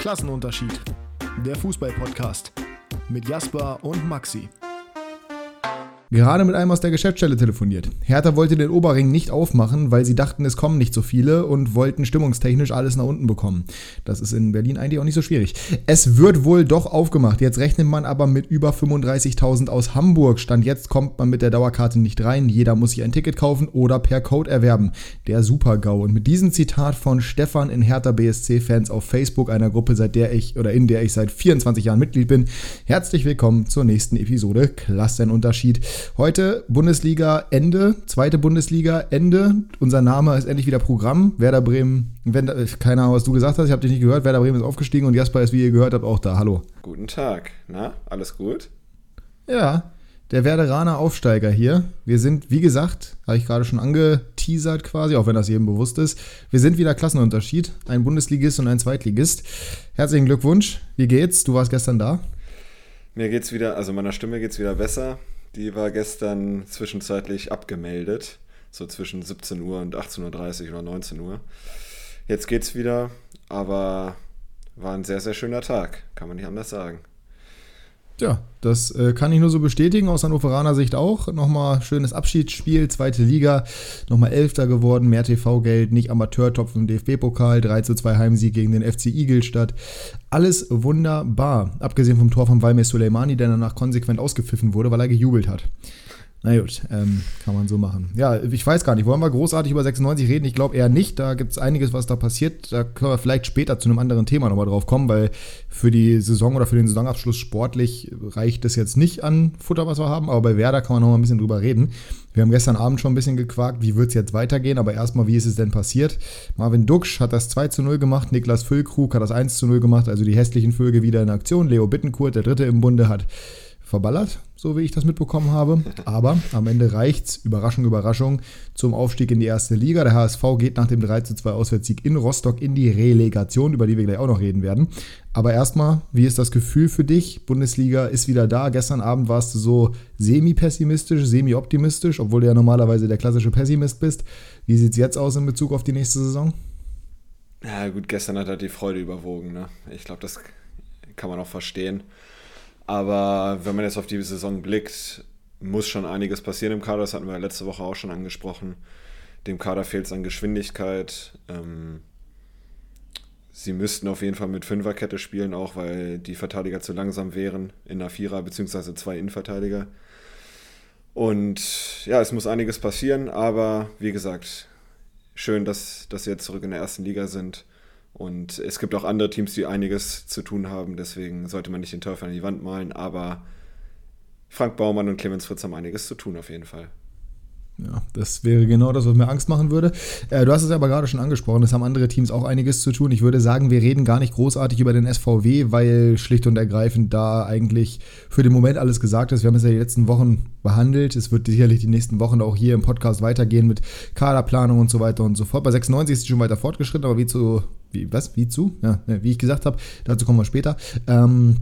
Klassenunterschied. Der Fußball-Podcast mit Jasper und Maxi. Gerade mit einem aus der Geschäftsstelle telefoniert. Hertha wollte den Oberring nicht aufmachen, weil sie dachten, es kommen nicht so viele und wollten stimmungstechnisch alles nach unten bekommen. Das ist in Berlin eigentlich auch nicht so schwierig. Es wird wohl doch aufgemacht. Jetzt rechnet man aber mit über 35.000 aus Hamburg. Stand jetzt kommt man mit der Dauerkarte nicht rein. Jeder muss sich ein Ticket kaufen oder per Code erwerben. Der Super-GAU. Und mit diesem Zitat von Stefan in Hertha BSC-Fans auf Facebook, einer Gruppe, seit der ich oder in der ich seit 24 Jahren Mitglied bin, herzlich willkommen zur nächsten Episode Klassenunterschied. Heute Bundesliga Ende, zweite Bundesliga Ende. Unser Name ist endlich wieder Programm. Werder Bremen, wenn, keine Ahnung, was du gesagt hast, ich habe dich nicht gehört. Werder Bremen ist aufgestiegen und Jasper ist, wie ihr gehört habt, auch da. Hallo. Guten Tag. Na, alles gut? Ja, der Werderaner Aufsteiger hier. Wir sind, wie gesagt, habe ich gerade schon angeteasert quasi, auch wenn das jedem bewusst ist. Wir sind wieder Klassenunterschied. Ein Bundesligist und ein Zweitligist. Herzlichen Glückwunsch. Wie geht's? Du warst gestern da. Mir geht's wieder, also meiner Stimme geht's wieder besser. Die war gestern zwischenzeitlich abgemeldet, so zwischen 17 Uhr und 18.30 Uhr oder 19 Uhr. Jetzt geht's wieder, aber war ein sehr, sehr schöner Tag, kann man nicht anders sagen. Ja, das äh, kann ich nur so bestätigen, aus Hannoveraner Sicht auch. Nochmal schönes Abschiedsspiel, zweite Liga, nochmal Elfter geworden, mehr TV-Geld, nicht Amateurtopf im DFB-Pokal, 3 zu 2 Heimsieg gegen den FC Igelstadt. Alles wunderbar, abgesehen vom Tor von Valmir Soleimani, der danach konsequent ausgepfiffen wurde, weil er gejubelt hat. Na gut, ähm, kann man so machen. Ja, ich weiß gar nicht, wollen wir großartig über 96 reden? Ich glaube eher nicht. Da gibt es einiges, was da passiert. Da können wir vielleicht später zu einem anderen Thema nochmal drauf kommen, weil für die Saison oder für den Saisonabschluss sportlich reicht es jetzt nicht an Futter, was wir haben. Aber bei Werder kann man nochmal ein bisschen drüber reden. Wir haben gestern Abend schon ein bisschen gequakt, wie wird es jetzt weitergehen, aber erstmal, wie ist es denn passiert? Marvin Duksch hat das 2 zu 0 gemacht, Niklas Füllkrug hat das 1 zu 0 gemacht, also die hässlichen Vögel wieder in Aktion. Leo Bittenkurt, der Dritte im Bunde, hat verballert, so wie ich das mitbekommen habe. Aber am Ende reicht es, Überraschung, Überraschung, zum Aufstieg in die erste Liga. Der HSV geht nach dem 3 zu 2 Auswärtssieg in Rostock in die Relegation, über die wir gleich auch noch reden werden. Aber erstmal, wie ist das Gefühl für dich? Bundesliga ist wieder da. Gestern Abend warst du so semi-pessimistisch, semi-optimistisch, obwohl du ja normalerweise der klassische Pessimist bist. Wie sieht es jetzt aus in Bezug auf die nächste Saison? Ja, gut, gestern hat halt die Freude überwogen. Ne? Ich glaube, das kann man auch verstehen. Aber wenn man jetzt auf die Saison blickt, muss schon einiges passieren im Kader. Das hatten wir letzte Woche auch schon angesprochen. Dem Kader fehlt es an Geschwindigkeit. Ähm, sie müssten auf jeden Fall mit Fünferkette spielen, auch weil die Verteidiger zu langsam wären in der Vierer- bzw. zwei Innenverteidiger. Und ja, es muss einiges passieren, aber wie gesagt, schön, dass, dass sie jetzt zurück in der ersten Liga sind. Und es gibt auch andere Teams, die einiges zu tun haben. Deswegen sollte man nicht den Teufel an die Wand malen. Aber Frank Baumann und Clemens Fritz haben einiges zu tun, auf jeden Fall. Ja, das wäre genau das, was mir Angst machen würde. Äh, du hast es aber gerade schon angesprochen, es haben andere Teams auch einiges zu tun. Ich würde sagen, wir reden gar nicht großartig über den SVW, weil schlicht und ergreifend da eigentlich für den Moment alles gesagt ist. Wir haben es ja die letzten Wochen behandelt. Es wird sicherlich die nächsten Wochen auch hier im Podcast weitergehen mit Kaderplanung und so weiter und so fort. Bei 96 ist es schon weiter fortgeschritten, aber wie zu, wie, was, wie zu? Ja, wie ich gesagt habe, dazu kommen wir später. Ähm,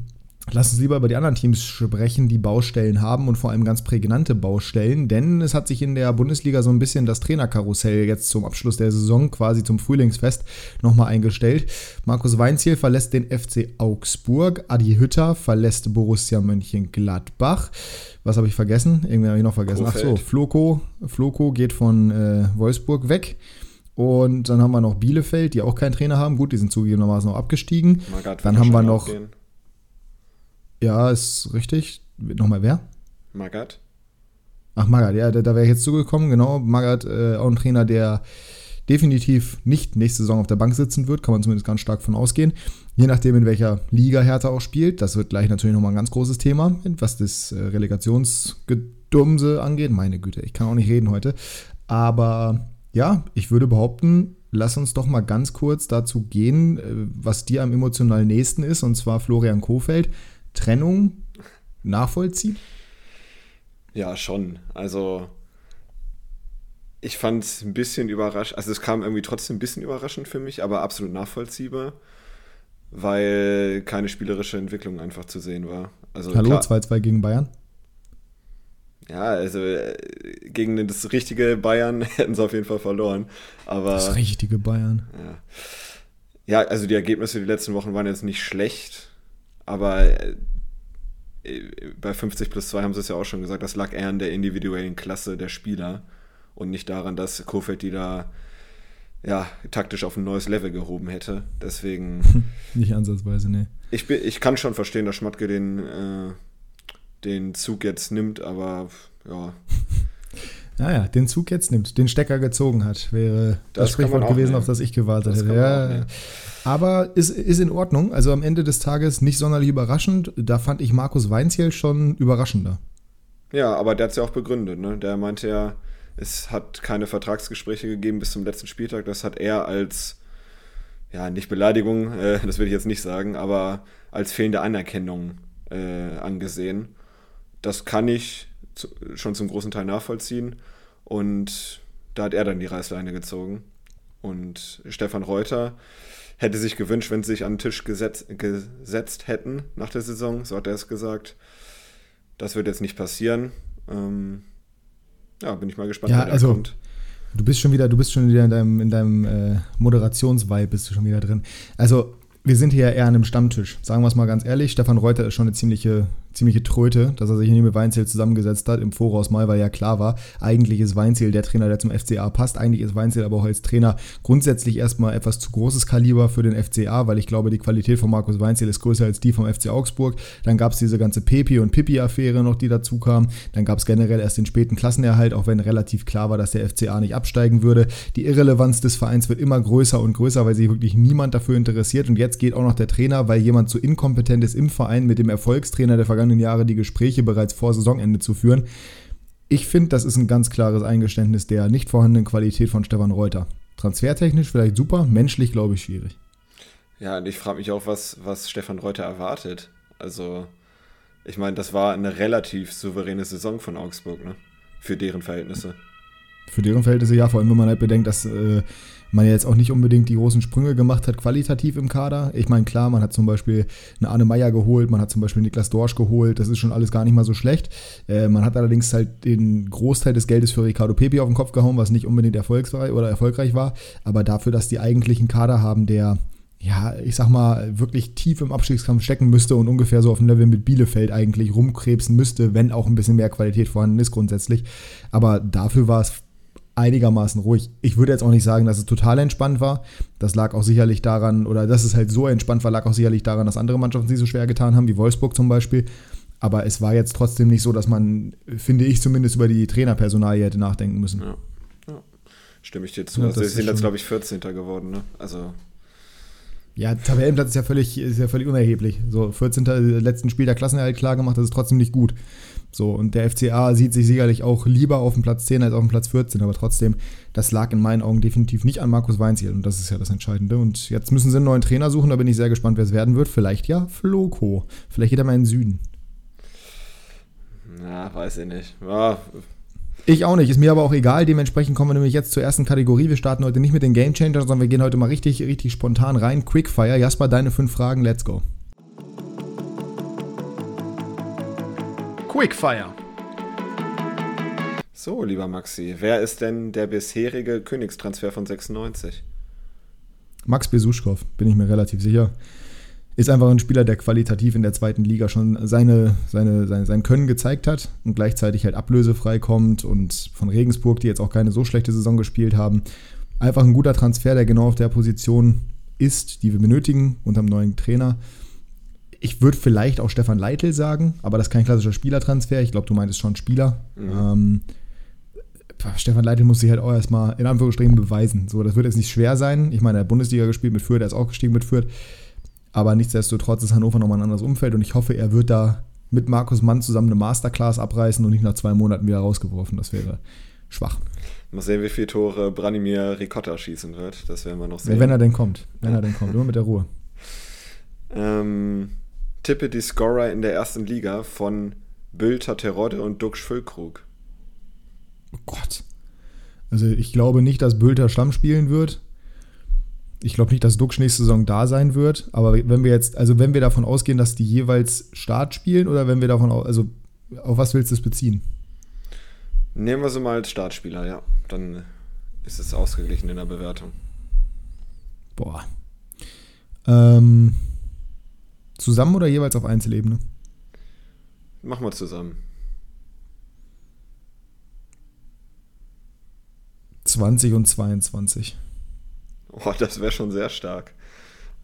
Lass uns lieber über die anderen Teams sprechen, die Baustellen haben und vor allem ganz prägnante Baustellen, denn es hat sich in der Bundesliga so ein bisschen das Trainerkarussell jetzt zum Abschluss der Saison, quasi zum Frühlingsfest, nochmal eingestellt. Markus Weinziel verlässt den FC Augsburg, Adi Hütter verlässt Borussia Mönchengladbach. Was habe ich vergessen? Irgendwie habe ich noch vergessen. Ach so, Floko, Floko geht von äh, Wolfsburg weg. Und dann haben wir noch Bielefeld, die auch keinen Trainer haben. Gut, die sind zugegebenermaßen noch abgestiegen. Magath dann haben wir noch. Gehen. Ja, ist richtig. Nochmal wer? Magath. Ach, Magath, ja, da, da wäre ich jetzt zugekommen, genau. Magath, äh, auch ein Trainer, der definitiv nicht nächste Saison auf der Bank sitzen wird, kann man zumindest ganz stark von ausgehen. Je nachdem, in welcher Liga Hertha auch spielt. Das wird gleich natürlich nochmal ein ganz großes Thema, was das äh, Relegationsgedumse angeht. Meine Güte, ich kann auch nicht reden heute. Aber ja, ich würde behaupten, lass uns doch mal ganz kurz dazu gehen, äh, was dir am emotional nächsten ist, und zwar Florian Kofeld. Trennung nachvollziehen? Ja, schon. Also ich fand es ein bisschen überraschend, also es kam irgendwie trotzdem ein bisschen überraschend für mich, aber absolut nachvollziehbar, weil keine spielerische Entwicklung einfach zu sehen war. Also Hallo, 2-2 gegen Bayern? Ja, also äh, gegen das richtige Bayern hätten sie auf jeden Fall verloren. Aber, das richtige Bayern. Ja. Ja, also die Ergebnisse die letzten Wochen waren jetzt nicht schlecht, aber äh, bei 50 plus 2 haben sie es ja auch schon gesagt, das lag eher an der individuellen Klasse der Spieler und nicht daran, dass Kofeld die da ja, taktisch auf ein neues Level gehoben hätte. Deswegen. nicht ansatzweise, nee. Ich, bin, ich kann schon verstehen, dass Schmatke den, äh, den Zug jetzt nimmt, aber ja. Naja, den Zug jetzt nimmt, den Stecker gezogen hat, wäre das, das Sprichwort gewesen, nehmen. auf das ich gewartet das hätte. Ja, aber ist, ist in Ordnung. Also am Ende des Tages nicht sonderlich überraschend. Da fand ich Markus Weinziel schon überraschender. Ja, aber der hat es ja auch begründet. Ne? Der meinte ja, es hat keine Vertragsgespräche gegeben bis zum letzten Spieltag. Das hat er als, ja, nicht Beleidigung, äh, das will ich jetzt nicht sagen, aber als fehlende Anerkennung äh, angesehen. Das kann ich zu, schon zum großen Teil nachvollziehen. Und da hat er dann die Reißleine gezogen. Und Stefan Reuter hätte sich gewünscht, wenn sie sich an den Tisch gesetzt, gesetzt hätten nach der Saison, so hat er es gesagt. Das wird jetzt nicht passieren. Ähm, ja, bin ich mal gespannt, ja, wer da also, kommt. Du bist schon wieder, du bist schon wieder in deinem, in deinem äh, Moderationsvibe bist du schon wieder drin. Also, wir sind hier eher an einem Stammtisch. Sagen wir es mal ganz ehrlich. Stefan Reuter ist schon eine ziemliche ziemliche Tröte, dass er sich hier mit Weinziel zusammengesetzt hat, im Voraus mal, weil ja klar war, eigentlich ist Weinziel der Trainer, der zum FCA passt. Eigentlich ist Weinziel aber auch als Trainer grundsätzlich erstmal etwas zu großes Kaliber für den FCA, weil ich glaube, die Qualität von Markus Weinziel ist größer als die vom FC Augsburg. Dann gab es diese ganze Pepi- und Pippi-Affäre noch, die dazu kam. Dann gab es generell erst den späten Klassenerhalt, auch wenn relativ klar war, dass der FCA nicht absteigen würde. Die Irrelevanz des Vereins wird immer größer und größer, weil sich wirklich niemand dafür interessiert. Und jetzt geht auch noch der Trainer, weil jemand zu inkompetent ist im Verein mit dem Erfolgstrainer der vergangenen vergangenen Jahre die Gespräche bereits vor Saisonende zu führen. Ich finde, das ist ein ganz klares Eingeständnis der nicht vorhandenen Qualität von Stefan Reuter. Transfertechnisch vielleicht super, menschlich glaube ich schwierig. Ja, und ich frage mich auch, was, was Stefan Reuter erwartet. Also, ich meine, das war eine relativ souveräne Saison von Augsburg, ne? Für deren Verhältnisse. Für deren Verhältnisse ja, vor allem wenn man halt bedenkt, dass äh, man ja jetzt auch nicht unbedingt die großen Sprünge gemacht hat, qualitativ im Kader. Ich meine, klar, man hat zum Beispiel eine Arne Meyer geholt, man hat zum Beispiel Niklas Dorsch geholt, das ist schon alles gar nicht mal so schlecht. Äh, man hat allerdings halt den Großteil des Geldes für Ricardo Pepi auf den Kopf gehauen, was nicht unbedingt erfolgsreich oder erfolgreich war, aber dafür, dass die eigentlichen Kader haben, der ja, ich sag mal, wirklich tief im Abstiegskampf stecken müsste und ungefähr so auf dem Level mit Bielefeld eigentlich rumkrebsen müsste, wenn auch ein bisschen mehr Qualität vorhanden ist grundsätzlich. Aber dafür war es einigermaßen ruhig. Ich würde jetzt auch nicht sagen, dass es total entspannt war. Das lag auch sicherlich daran, oder dass es halt so entspannt war, lag auch sicherlich daran, dass andere Mannschaften sich so schwer getan haben, wie Wolfsburg zum Beispiel. Aber es war jetzt trotzdem nicht so, dass man, finde ich, zumindest über die Trainerpersonalie hätte nachdenken müssen. Ja, ja. stimme ich dir zu. Ja, also, wir sind jetzt, glaube ich, 14. geworden, ne? Also. Ja, Tabellenplatz ist ja völlig, ist ja völlig unerheblich. So, 14. letzten Spiel der Klassenerhalt klar gemacht, das ist trotzdem nicht gut. So, und der FCA sieht sich sicherlich auch lieber auf dem Platz 10 als auf dem Platz 14, aber trotzdem, das lag in meinen Augen definitiv nicht an Markus Weinziel und das ist ja das Entscheidende. Und jetzt müssen sie einen neuen Trainer suchen, da bin ich sehr gespannt, wer es werden wird. Vielleicht ja Floco. Vielleicht geht er mal in den Süden. Na, weiß ich nicht. Ja. Ich auch nicht, ist mir aber auch egal. Dementsprechend kommen wir nämlich jetzt zur ersten Kategorie. Wir starten heute nicht mit den Game Changers, sondern wir gehen heute mal richtig, richtig spontan rein. Quickfire. Jasper, deine fünf Fragen, let's go. Quickfire. So, lieber Maxi, wer ist denn der bisherige Königstransfer von 96? Max Besuschkow, bin ich mir relativ sicher. Ist einfach ein Spieler, der qualitativ in der zweiten Liga schon seine, seine, seine, sein Können gezeigt hat und gleichzeitig halt ablösefrei kommt und von Regensburg, die jetzt auch keine so schlechte Saison gespielt haben. Einfach ein guter Transfer, der genau auf der Position ist, die wir benötigen unter dem neuen Trainer. Ich würde vielleicht auch Stefan Leitl sagen, aber das ist kein klassischer Spielertransfer. Ich glaube, du meintest schon Spieler. Mhm. Ähm, Stefan Leitl muss sich halt auch erstmal in Anführungsstrichen beweisen. So, das wird jetzt nicht schwer sein. Ich meine, er hat Bundesliga gespielt mit Fürth, er ist auch gestiegen mit Fürth. Aber nichtsdestotrotz ist Hannover nochmal ein anderes Umfeld und ich hoffe, er wird da mit Markus Mann zusammen eine Masterclass abreißen und nicht nach zwei Monaten wieder rausgeworfen. Das wäre schwach. Mal sehen, wie viele Tore Branimir Ricotta schießen wird. Das werden wir noch sehen. Wenn er denn kommt. Wenn er denn kommt. Nur mit der Ruhe. Ähm, tippe die Scorer in der ersten Liga von Bülter Terodde und Dux Füllkrug. Oh Gott. Also ich glaube nicht, dass Bülter Stamm spielen wird. Ich glaube nicht, dass Dux nächste Saison da sein wird. Aber wenn wir jetzt, also wenn wir davon ausgehen, dass die jeweils Start spielen oder wenn wir davon, also auf was willst du es beziehen? Nehmen wir sie mal als Startspieler, ja. Dann ist es ausgeglichen in der Bewertung. Boah. Ähm, zusammen oder jeweils auf Einzelebene? Machen wir zusammen. 20 und 22. Oh, das wäre schon sehr stark.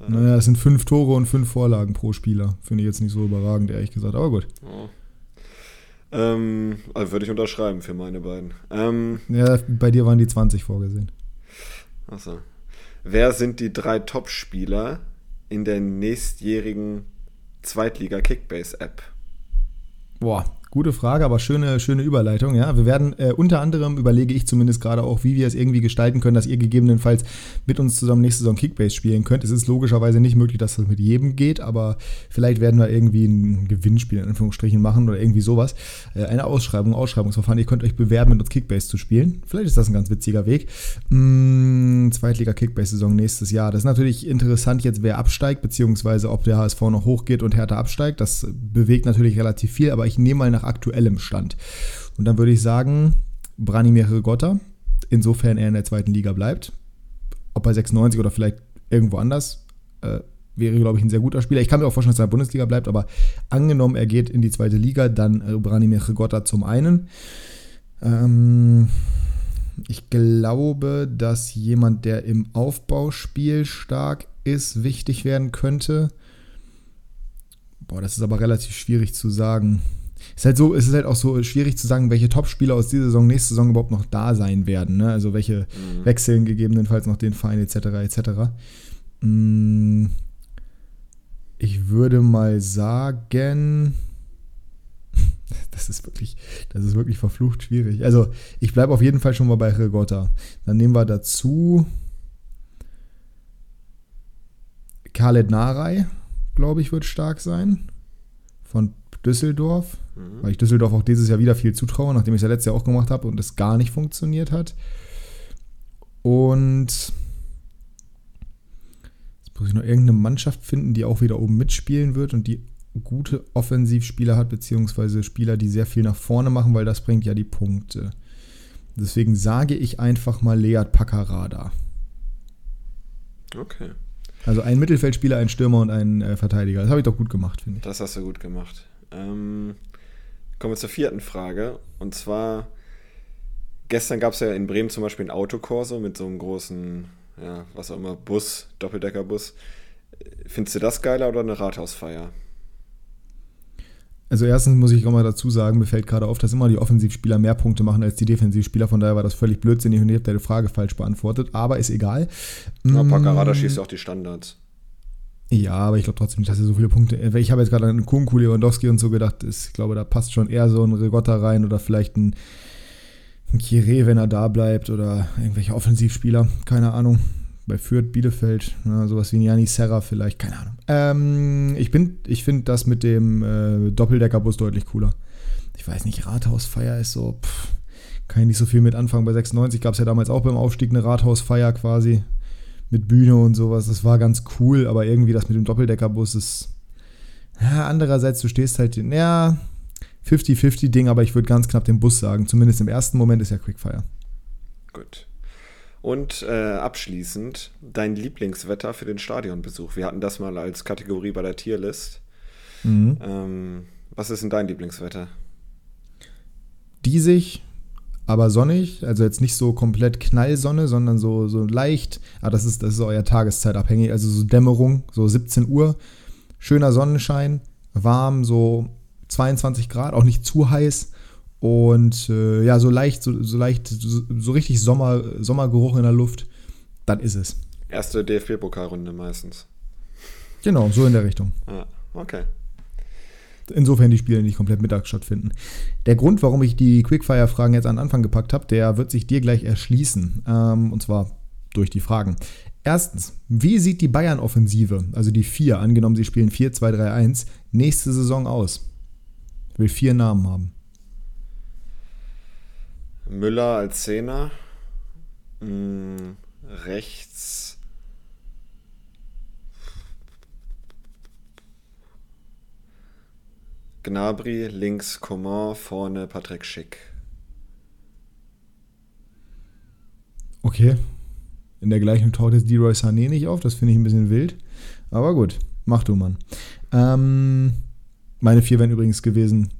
Naja, es sind fünf Tore und fünf Vorlagen pro Spieler. Finde ich jetzt nicht so überragend, ehrlich gesagt, aber gut. Oh. Ähm, also würde ich unterschreiben für meine beiden. Ähm, ja, bei dir waren die 20 vorgesehen. Achso. Wer sind die drei Top-Spieler in der nächstjährigen Zweitliga-Kickbase-App? Boah, Gute Frage, aber schöne, schöne Überleitung. Ja, wir werden äh, unter anderem überlege ich zumindest gerade auch, wie wir es irgendwie gestalten können, dass ihr gegebenenfalls mit uns zusammen nächste Saison Kickbase spielen könnt. Es ist logischerweise nicht möglich, dass das mit jedem geht, aber vielleicht werden wir irgendwie ein Gewinnspiel in Anführungsstrichen machen oder irgendwie sowas. Äh, eine Ausschreibung, Ausschreibungsverfahren. Ihr könnt euch bewerben, mit uns Kickbase zu spielen. Vielleicht ist das ein ganz witziger Weg. Hm, Zweitliga Kickbase-Saison nächstes Jahr. Das ist natürlich interessant jetzt, wer absteigt, beziehungsweise ob der HSV noch hochgeht und härter absteigt. Das bewegt natürlich relativ viel, aber ich nehme mal nach aktuellem Stand. Und dann würde ich sagen, Branimir Rigotta, insofern er in der zweiten Liga bleibt. Ob bei 96 oder vielleicht irgendwo anders, äh, wäre, glaube ich, ein sehr guter Spieler. Ich kann mir auch vorstellen, dass er in der Bundesliga bleibt, aber angenommen, er geht in die zweite Liga, dann äh, Branimir Rigotta zum einen. Ähm, ich glaube, dass jemand, der im Aufbauspiel stark ist, wichtig werden könnte. Boah, das ist aber relativ schwierig zu sagen. Es ist halt so, es ist halt auch so schwierig zu sagen, welche Top-Spieler aus dieser Saison, nächste Saison überhaupt noch da sein werden. Ne? Also welche mhm. wechseln gegebenenfalls noch den Verein etc. etc. Mm, ich würde mal sagen, das ist wirklich, das ist wirklich verflucht schwierig. Also ich bleibe auf jeden Fall schon mal bei Regotta. Dann nehmen wir dazu Khaled Narei, glaube ich, wird stark sein. Von Düsseldorf, mhm. weil ich Düsseldorf auch dieses Jahr wieder viel zutraue, nachdem ich es ja letztes Jahr auch gemacht habe und es gar nicht funktioniert hat. Und jetzt muss ich noch irgendeine Mannschaft finden, die auch wieder oben mitspielen wird und die gute Offensivspieler hat, beziehungsweise Spieler, die sehr viel nach vorne machen, weil das bringt ja die Punkte. Deswegen sage ich einfach mal Leat Paccarada. Okay. Also ein Mittelfeldspieler, ein Stürmer und ein äh, Verteidiger. Das habe ich doch gut gemacht, finde ich. Das hast du gut gemacht. Ähm, kommen wir zur vierten Frage. Und zwar, gestern gab es ja in Bremen zum Beispiel ein Autokorso mit so einem großen, ja, was auch immer, Bus, Doppeldeckerbus. Findest du das geiler oder eine Rathausfeier? Also erstens muss ich auch mal dazu sagen, mir fällt gerade auf, dass immer die Offensivspieler mehr Punkte machen als die Defensivspieler. Von daher war das völlig blödsinnig und ich habe deine Frage falsch beantwortet. Aber ist egal. Ja, Paccarada mm. schießt ja auch die Standards. Ja, aber ich glaube trotzdem nicht, dass er so viele Punkte. Ich habe jetzt gerade an Kunku, Lewandowski und so gedacht. Ich glaube, da passt schon eher so ein Regotta rein oder vielleicht ein, ein Kire, wenn er da bleibt oder irgendwelche Offensivspieler. Keine Ahnung. Bei Fürth, Bielefeld, ja, sowas wie Niani Serra vielleicht, keine Ahnung. Ähm, ich ich finde das mit dem äh, Doppeldeckerbus deutlich cooler. Ich weiß nicht, Rathausfeier ist so, pff, kann ich nicht so viel mit anfangen. Bei 96 gab es ja damals auch beim Aufstieg eine Rathausfeier quasi mit Bühne und sowas. Das war ganz cool, aber irgendwie das mit dem Doppeldeckerbus ist. Ja, andererseits, du stehst halt, ja, 50-50-Ding, aber ich würde ganz knapp den Bus sagen. Zumindest im ersten Moment ist ja Quickfire. Gut. Und äh, abschließend dein Lieblingswetter für den Stadionbesuch. Wir hatten das mal als Kategorie bei der Tierlist. Mhm. Ähm, was ist denn dein Lieblingswetter? Diesig, aber sonnig, also jetzt nicht so komplett Knallsonne, sondern so, so leicht, ah, das ist, das ist euer Tageszeitabhängig, also so Dämmerung, so 17 Uhr, schöner Sonnenschein, warm, so 22 Grad, auch nicht zu heiß und äh, ja, so leicht, so, so leicht, so, so, richtig Sommer, Sommergeruch in der Luft, das ist es. Erste DFB-Pokalrunde meistens. Genau, so in der Richtung. Ah, okay. Insofern die Spiele nicht komplett mittags stattfinden. Der Grund, warum ich die Quickfire-Fragen jetzt an den Anfang gepackt habe, der wird sich dir gleich erschließen. Ähm, und zwar durch die Fragen. Erstens, wie sieht die Bayern-Offensive, also die vier, angenommen sie spielen 4-2-3-1, nächste Saison aus? Ich will vier Namen haben. Müller als Zehner. Hm, rechts Gnabry, links Coman, vorne Patrick Schick. Okay. In der gleichen taucht jetzt Leroy Sané nicht auf. Das finde ich ein bisschen wild. Aber gut, mach du, Mann. Ähm, meine vier wären übrigens gewesen.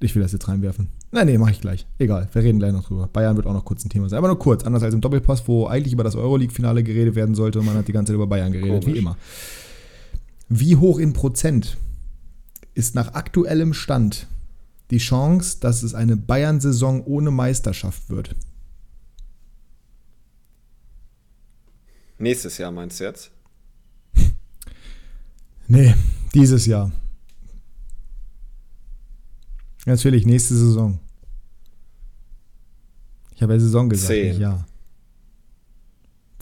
Ich will das jetzt reinwerfen. Nein, nee, mache ich gleich. Egal, wir reden gleich noch drüber. Bayern wird auch noch kurz ein Thema sein. Aber nur kurz, anders als im Doppelpass, wo eigentlich über das Euroleague-Finale geredet werden sollte und man hat die ganze Zeit über Bayern geredet, Komisch. wie immer. Wie hoch in Prozent ist nach aktuellem Stand die Chance, dass es eine Bayern-Saison ohne Meisterschaft wird? Nächstes Jahr meinst du jetzt? nee, dieses Jahr. Natürlich, nächste Saison. Ich habe ja Saison gesagt, Zehn. ja.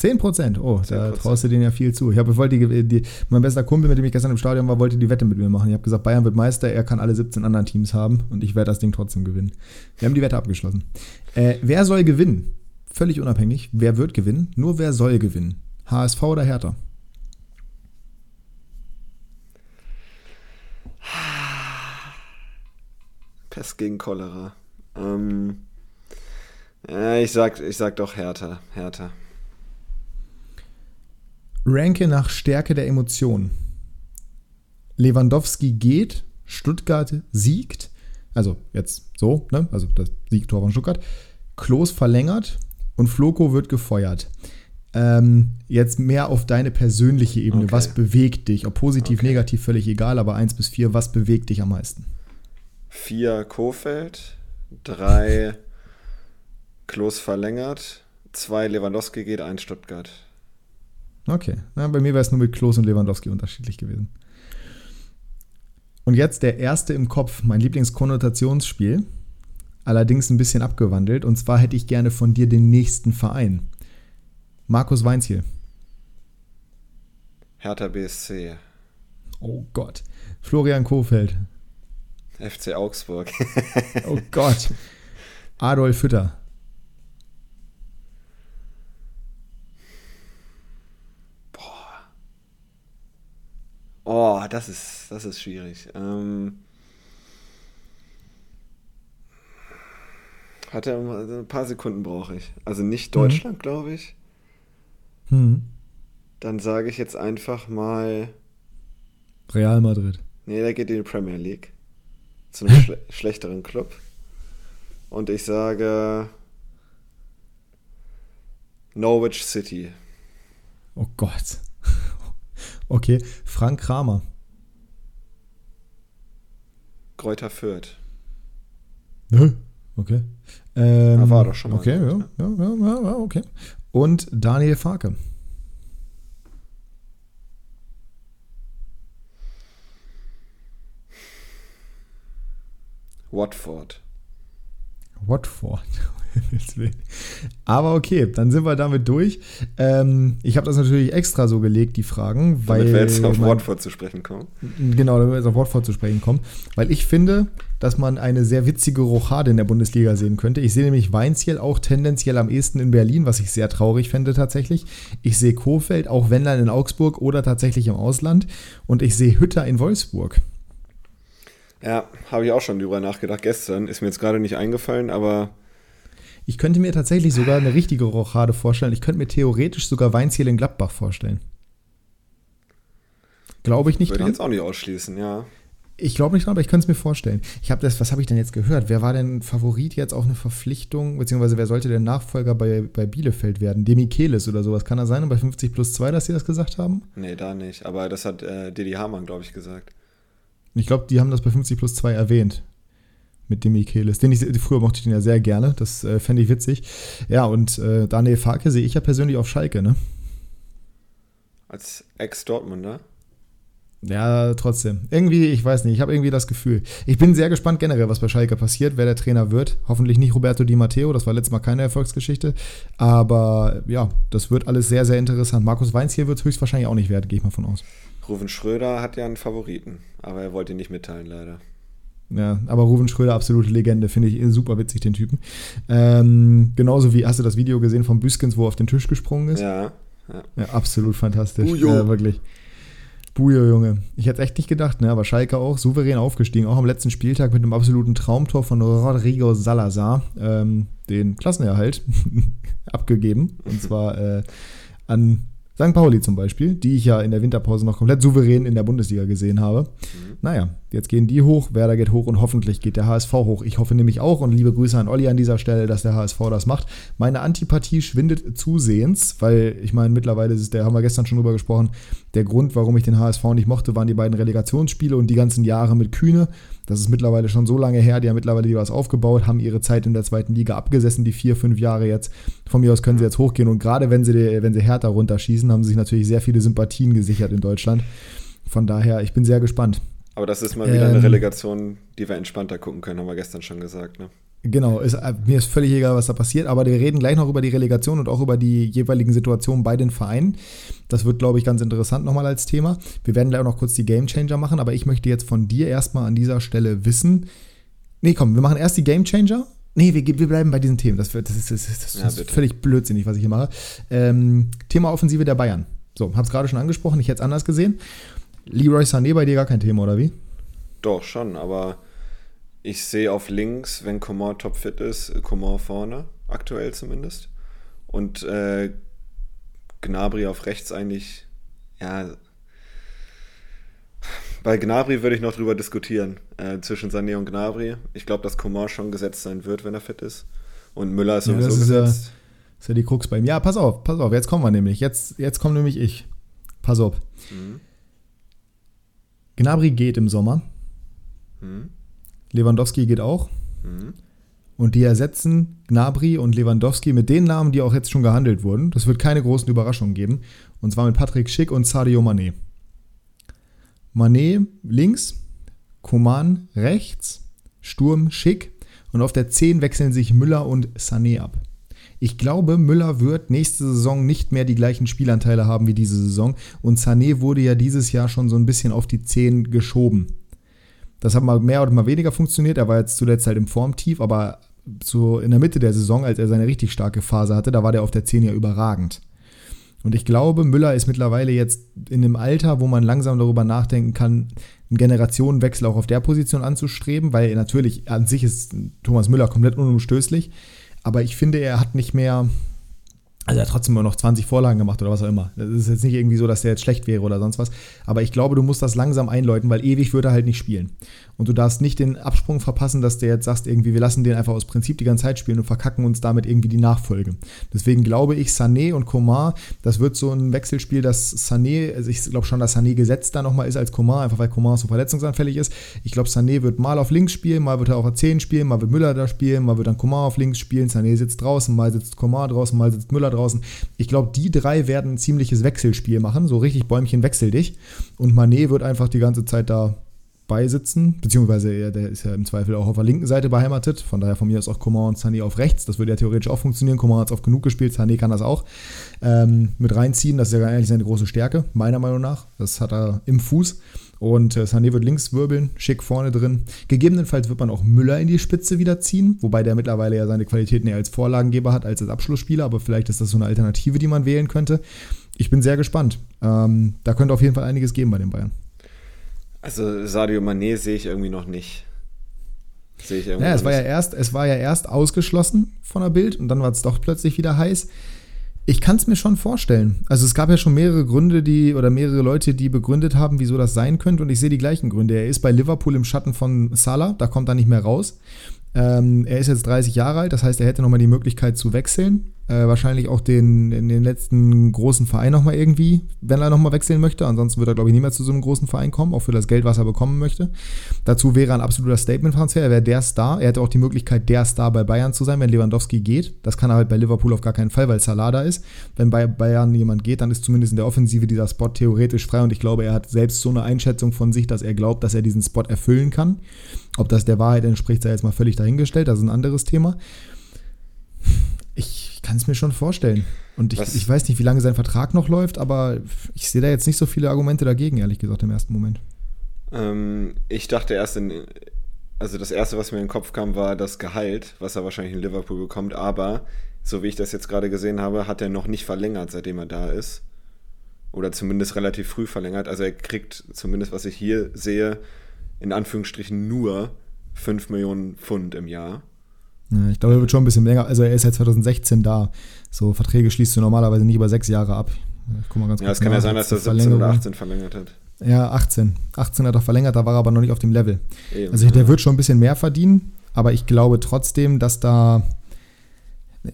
10 Prozent, oh, 10%. da traust du denen ja viel zu. Ich habe, wollte die, die, mein bester Kumpel, mit dem ich gestern im Stadion war, wollte die Wette mit mir machen. Ich habe gesagt, Bayern wird Meister, er kann alle 17 anderen Teams haben und ich werde das Ding trotzdem gewinnen. Wir haben die Wette abgeschlossen. Äh, wer soll gewinnen? Völlig unabhängig. Wer wird gewinnen? Nur wer soll gewinnen? HSV oder Hertha? Pest gegen Cholera. Ähm, ja, ich sag, ich sag doch Hertha. Hertha. Ranke nach Stärke der Emotionen. Lewandowski geht, Stuttgart siegt. Also jetzt so, ne? Also das Siegtor von Stuttgart. Klos verlängert und Floko wird gefeuert. Ähm, jetzt mehr auf deine persönliche Ebene. Okay. Was bewegt dich? Ob positiv, okay. negativ, völlig egal, aber 1 bis 4, was bewegt dich am meisten? 4 Kofeld, 3 Klos verlängert, 2 Lewandowski geht, 1 Stuttgart. Okay, Na, bei mir wäre es nur mit Klos und Lewandowski unterschiedlich gewesen. Und jetzt der erste im Kopf, mein Lieblingskonnotationsspiel, allerdings ein bisschen abgewandelt. Und zwar hätte ich gerne von dir den nächsten Verein. Markus Weinziel. Hertha BSC. Oh Gott. Florian Kofeld. FC Augsburg. oh Gott. Adolf Hütter. Boah. Oh, das ist, das ist schwierig. Ähm, hat er ein paar Sekunden brauche ich. Also nicht Deutschland, mhm. glaube ich. Mhm. Dann sage ich jetzt einfach mal. Real Madrid. Nee, der geht in die Premier League zu einem schle schlechteren Club. Und ich sage Norwich City. Oh Gott. Okay, Frank Kramer. Kräuter Fürth. Okay. Ähm, da war doch schon mal. Okay, ja, ja, ja, ja, okay. Und Daniel Farke. Watford. Watford. Aber okay, dann sind wir damit durch. Ähm, ich habe das natürlich extra so gelegt, die Fragen, weil. Damit wir jetzt auf Watford zu sprechen kommen. Genau, damit wir jetzt auf Watford zu sprechen kommen. Weil ich finde, dass man eine sehr witzige Rochade in der Bundesliga sehen könnte. Ich sehe nämlich Weinziel auch tendenziell am ehesten in Berlin, was ich sehr traurig fände tatsächlich. Ich sehe Kofeld, auch wenn dann in Augsburg oder tatsächlich im Ausland. Und ich sehe Hütter in Wolfsburg. Ja, habe ich auch schon drüber nachgedacht gestern. Ist mir jetzt gerade nicht eingefallen, aber. Ich könnte mir tatsächlich sogar eine richtige Rochade vorstellen. Ich könnte mir theoretisch sogar Weinziel in Gladbach vorstellen. Glaube ich nicht Würde dran. Würde ich jetzt auch nicht ausschließen, ja. Ich glaube nicht dran, aber ich könnte es mir vorstellen. Ich habe das, was habe ich denn jetzt gehört? Wer war denn Favorit jetzt auf eine Verpflichtung, beziehungsweise wer sollte der Nachfolger bei, bei Bielefeld werden? Demichelis oder sowas. Kann er sein? Und bei 50 plus 2, dass sie das gesagt haben? Nee, da nicht. Aber das hat äh, Didi Hamann, glaube ich, gesagt. Ich glaube, die haben das bei 50 plus 2 erwähnt. Mit dem Michelis. Den ich, früher mochte ich den ja sehr gerne. Das äh, fände ich witzig. Ja, und äh, Daniel Farke sehe ich ja persönlich auf Schalke, ne? Als Ex-Dortmunder? Ja, trotzdem. Irgendwie, ich weiß nicht, ich habe irgendwie das Gefühl. Ich bin sehr gespannt generell, was bei Schalke passiert, wer der Trainer wird. Hoffentlich nicht Roberto Di Matteo, das war letztes Mal keine Erfolgsgeschichte. Aber ja, das wird alles sehr, sehr interessant. Markus Weinz hier wird es höchstwahrscheinlich auch nicht werden, gehe ich mal von aus. Ruven Schröder hat ja einen Favoriten, aber er wollte ihn nicht mitteilen, leider. Ja, aber Ruven Schröder, absolute Legende, finde ich super witzig, den Typen. Ähm, genauso wie, hast du das Video gesehen von Büskens, wo er auf den Tisch gesprungen ist? Ja. Ja, ja absolut fantastisch. Bujo. Ja, wirklich. Bujo, Junge. Ich hätte es echt nicht gedacht, ne? aber Schalke auch souverän aufgestiegen, auch am letzten Spieltag mit einem absoluten Traumtor von Rodrigo Salazar, ähm, den Klassenerhalt abgegeben. Und zwar äh, an St. Pauli zum Beispiel, die ich ja in der Winterpause noch komplett souverän in der Bundesliga gesehen habe. Mhm. Naja, jetzt gehen die hoch, Werder geht hoch und hoffentlich geht der HSV hoch. Ich hoffe nämlich auch und liebe Grüße an Olli an dieser Stelle, dass der HSV das macht. Meine Antipathie schwindet zusehends, weil ich meine, mittlerweile ist es, der haben wir gestern schon drüber gesprochen, der Grund, warum ich den HSV nicht mochte, waren die beiden Relegationsspiele und die ganzen Jahre mit Kühne. Das ist mittlerweile schon so lange her, die haben mittlerweile die was aufgebaut, haben ihre Zeit in der zweiten Liga abgesessen, die vier, fünf Jahre jetzt. Von mir aus können sie jetzt hochgehen und gerade wenn sie, wenn sie härter runterschießen, haben sie sich natürlich sehr viele Sympathien gesichert in Deutschland. Von daher, ich bin sehr gespannt. Aber das ist mal wieder ähm, eine Relegation, die wir entspannter gucken können, haben wir gestern schon gesagt, ne? Genau, ist, äh, mir ist völlig egal, was da passiert, aber wir reden gleich noch über die Relegation und auch über die jeweiligen Situationen bei den Vereinen. Das wird, glaube ich, ganz interessant nochmal als Thema. Wir werden gleich auch noch kurz die Game Changer machen, aber ich möchte jetzt von dir erstmal an dieser Stelle wissen. Nee, komm, wir machen erst die Game Changer. Nee, wir, wir bleiben bei diesen Themen. Das, das ist, das ist, das ist völlig blödsinnig, was ich hier mache. Ähm, Thema Offensive der Bayern. So, hab's gerade schon angesprochen, ich hätte es anders gesehen. Leroy Sané bei dir gar kein Thema, oder wie? Doch, schon, aber ich sehe auf links, wenn Coman topfit ist, Coman vorne, aktuell zumindest. Und äh, Gnabry auf rechts eigentlich, ja. Bei Gnabry würde ich noch drüber diskutieren, äh, zwischen Sané und Gnabry. Ich glaube, dass Coman schon gesetzt sein wird, wenn er fit ist. Und Müller ist sowieso ja, das ist gesetzt. Ja, ist ja die Krux bei ihm. Ja, pass auf, pass auf, jetzt kommen wir nämlich. Jetzt, jetzt kommt nämlich ich. Pass auf. Mhm. Gnabry geht im Sommer. Mhm. Lewandowski geht auch. Mhm. Und die ersetzen Gnabry und Lewandowski mit den Namen, die auch jetzt schon gehandelt wurden. Das wird keine großen Überraschungen geben. Und zwar mit Patrick Schick und Sadio Mané. Mané links, Koman rechts, Sturm Schick und auf der 10 wechseln sich Müller und Sané ab. Ich glaube, Müller wird nächste Saison nicht mehr die gleichen Spielanteile haben wie diese Saison und Sané wurde ja dieses Jahr schon so ein bisschen auf die 10 geschoben. Das hat mal mehr oder mal weniger funktioniert. Er war jetzt zuletzt halt im Formtief, aber so in der Mitte der Saison, als er seine richtig starke Phase hatte, da war der auf der 10 ja überragend. Und ich glaube, Müller ist mittlerweile jetzt in einem Alter, wo man langsam darüber nachdenken kann, einen Generationenwechsel auch auf der Position anzustreben, weil natürlich an sich ist Thomas Müller komplett unumstößlich. Aber ich finde, er hat nicht mehr, also er hat trotzdem immer noch 20 Vorlagen gemacht oder was auch immer. Das ist jetzt nicht irgendwie so, dass der jetzt schlecht wäre oder sonst was. Aber ich glaube, du musst das langsam einläuten, weil ewig wird er halt nicht spielen. Und du darfst nicht den Absprung verpassen, dass der jetzt sagst, irgendwie, wir lassen den einfach aus Prinzip die ganze Zeit spielen und verkacken uns damit irgendwie die Nachfolge. Deswegen glaube ich, Sané und Coman, das wird so ein Wechselspiel, dass Sané, also ich glaube schon, dass Sané gesetzt da nochmal ist als Coman, einfach weil Coman so verletzungsanfällig ist. Ich glaube, Sané wird mal auf links spielen, mal wird er auf der 10 spielen, mal wird Müller da spielen, mal wird dann Coman auf links spielen, Sané sitzt draußen, mal sitzt Coman draußen, mal sitzt Müller draußen. Ich glaube, die drei werden ein ziemliches Wechselspiel machen, so richtig Bäumchen wechsel dich. Und Mané wird einfach die ganze Zeit da beisitzen, beziehungsweise er, der ist ja im Zweifel auch auf der linken Seite beheimatet. Von daher von mir ist auch Coman und Sané auf rechts. Das würde ja theoretisch auch funktionieren. Coman hat es oft genug gespielt, Sané kann das auch ähm, mit reinziehen. Das ist ja eigentlich seine große Stärke, meiner Meinung nach. Das hat er im Fuß. Und äh, Sané wird links wirbeln, schick vorne drin. Gegebenenfalls wird man auch Müller in die Spitze wieder ziehen, wobei der mittlerweile ja seine Qualitäten eher als Vorlagengeber hat als als Abschlussspieler, aber vielleicht ist das so eine Alternative, die man wählen könnte. Ich bin sehr gespannt. Ähm, da könnte auf jeden Fall einiges geben bei den Bayern. Also Sadio Mané sehe ich irgendwie noch nicht. Sehe ich irgendwie. Ja, es war ja erst, es war ja erst ausgeschlossen von der Bild und dann war es doch plötzlich wieder heiß. Ich kann es mir schon vorstellen. Also es gab ja schon mehrere Gründe, die oder mehrere Leute, die begründet haben, wieso das sein könnte. Und ich sehe die gleichen Gründe. Er ist bei Liverpool im Schatten von Salah, da kommt er nicht mehr raus. Ähm, er ist jetzt 30 Jahre alt, das heißt, er hätte nochmal die Möglichkeit zu wechseln. Äh, wahrscheinlich auch den, den letzten großen Verein nochmal irgendwie, wenn er nochmal wechseln möchte. Ansonsten wird er, glaube ich, nie mehr zu so einem großen Verein kommen, auch für das Geld, was er bekommen möchte. Dazu wäre ein absoluter Statement-Transfer. Er wäre der Star. Er hätte auch die Möglichkeit, der Star bei Bayern zu sein, wenn Lewandowski geht. Das kann er halt bei Liverpool auf gar keinen Fall, weil Salah da ist. Wenn bei Bayern jemand geht, dann ist zumindest in der Offensive dieser Spot theoretisch frei. Und ich glaube, er hat selbst so eine Einschätzung von sich, dass er glaubt, dass er diesen Spot erfüllen kann. Ob das der Wahrheit entspricht, sei jetzt mal völlig dahingestellt. Das ist ein anderes Thema. Ich kann es mir schon vorstellen. Und ich, ich, weiß nicht, wie lange sein Vertrag noch läuft, aber ich sehe da jetzt nicht so viele Argumente dagegen, ehrlich gesagt, im ersten Moment. Ähm, ich dachte erst in, also das erste, was mir in den Kopf kam, war das Gehalt, was er wahrscheinlich in Liverpool bekommt, aber so wie ich das jetzt gerade gesehen habe, hat er noch nicht verlängert, seitdem er da ist. Oder zumindest relativ früh verlängert. Also er kriegt, zumindest was ich hier sehe, in Anführungsstrichen nur 5 Millionen Pfund im Jahr. Ja, ich glaube, er wird schon ein bisschen länger. Also er ist seit 2016 da. So Verträge schließt du normalerweise nicht über sechs Jahre ab. Ich guck mal ganz ja, es kann ja sein, dass er 17 oder 18 verlängert hat. Ja, 18. 18 hat er verlängert, da war er aber noch nicht auf dem Level. Eben, also der ja. wird schon ein bisschen mehr verdienen, aber ich glaube trotzdem, dass da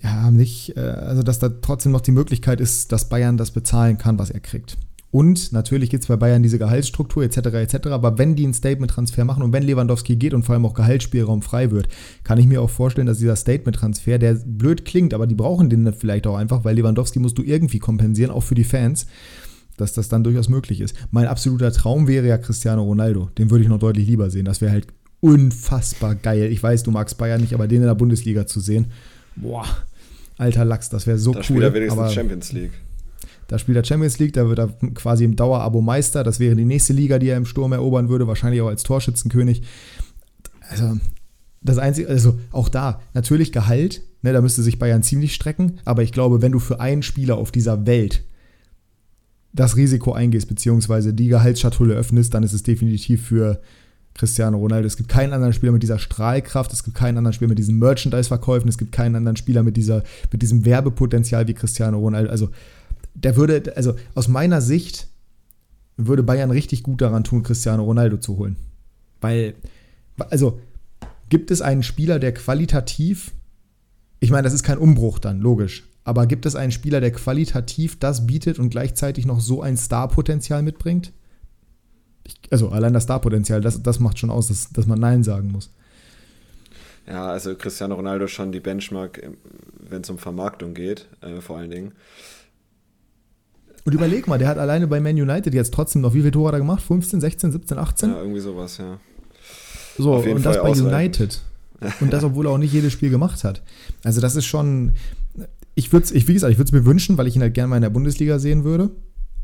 ja nicht, äh, also dass da trotzdem noch die Möglichkeit ist, dass Bayern das bezahlen kann, was er kriegt. Und natürlich gibt es bei Bayern diese Gehaltsstruktur etc. etc. Aber wenn die einen Statement-Transfer machen und wenn Lewandowski geht und vor allem auch Gehaltsspielraum frei wird, kann ich mir auch vorstellen, dass dieser Statement-Transfer, der blöd klingt, aber die brauchen den vielleicht auch einfach, weil Lewandowski musst du irgendwie kompensieren, auch für die Fans, dass das dann durchaus möglich ist. Mein absoluter Traum wäre ja Cristiano Ronaldo. Den würde ich noch deutlich lieber sehen. Das wäre halt unfassbar geil. Ich weiß, du magst Bayern nicht, aber den in der Bundesliga zu sehen, boah, alter Lachs, das wäre so da cool. Da spielt er wenigstens Champions League. Da spielt er Champions League, da wird er quasi im Dauerabo Meister. Das wäre die nächste Liga, die er im Sturm erobern würde, wahrscheinlich auch als Torschützenkönig. Also, das Einzige, also auch da, natürlich Gehalt, ne, da müsste sich Bayern ziemlich strecken, aber ich glaube, wenn du für einen Spieler auf dieser Welt das Risiko eingehst, beziehungsweise die Gehaltsschatulle öffnest, dann ist es definitiv für Cristiano Ronaldo. Es gibt keinen anderen Spieler mit dieser Strahlkraft, es gibt keinen anderen Spieler mit diesen Merchandise-Verkäufen, es gibt keinen anderen Spieler mit, dieser, mit diesem Werbepotenzial wie Cristiano Ronaldo. Also der würde, also aus meiner Sicht würde Bayern richtig gut daran tun, Cristiano Ronaldo zu holen. Weil, also, gibt es einen Spieler, der qualitativ, ich meine, das ist kein Umbruch dann, logisch, aber gibt es einen Spieler, der qualitativ das bietet und gleichzeitig noch so ein Starpotenzial mitbringt? Ich, also, allein das Starpotenzial, das, das macht schon aus, dass, dass man Nein sagen muss. Ja, also Cristiano Ronaldo schon die Benchmark, wenn es um Vermarktung geht, äh, vor allen Dingen. Und überleg mal, der hat alleine bei Man United jetzt trotzdem noch, wie viele Tore hat er gemacht? 15, 16, 17, 18? Ja, irgendwie sowas, ja. So, und Fall das bei ausreichend. United. Und das, obwohl er auch nicht jedes Spiel gemacht hat. Also, das ist schon. Ich würde es, ich, wie gesagt, ich würde es mir wünschen, weil ich ihn halt gerne mal in der Bundesliga sehen würde.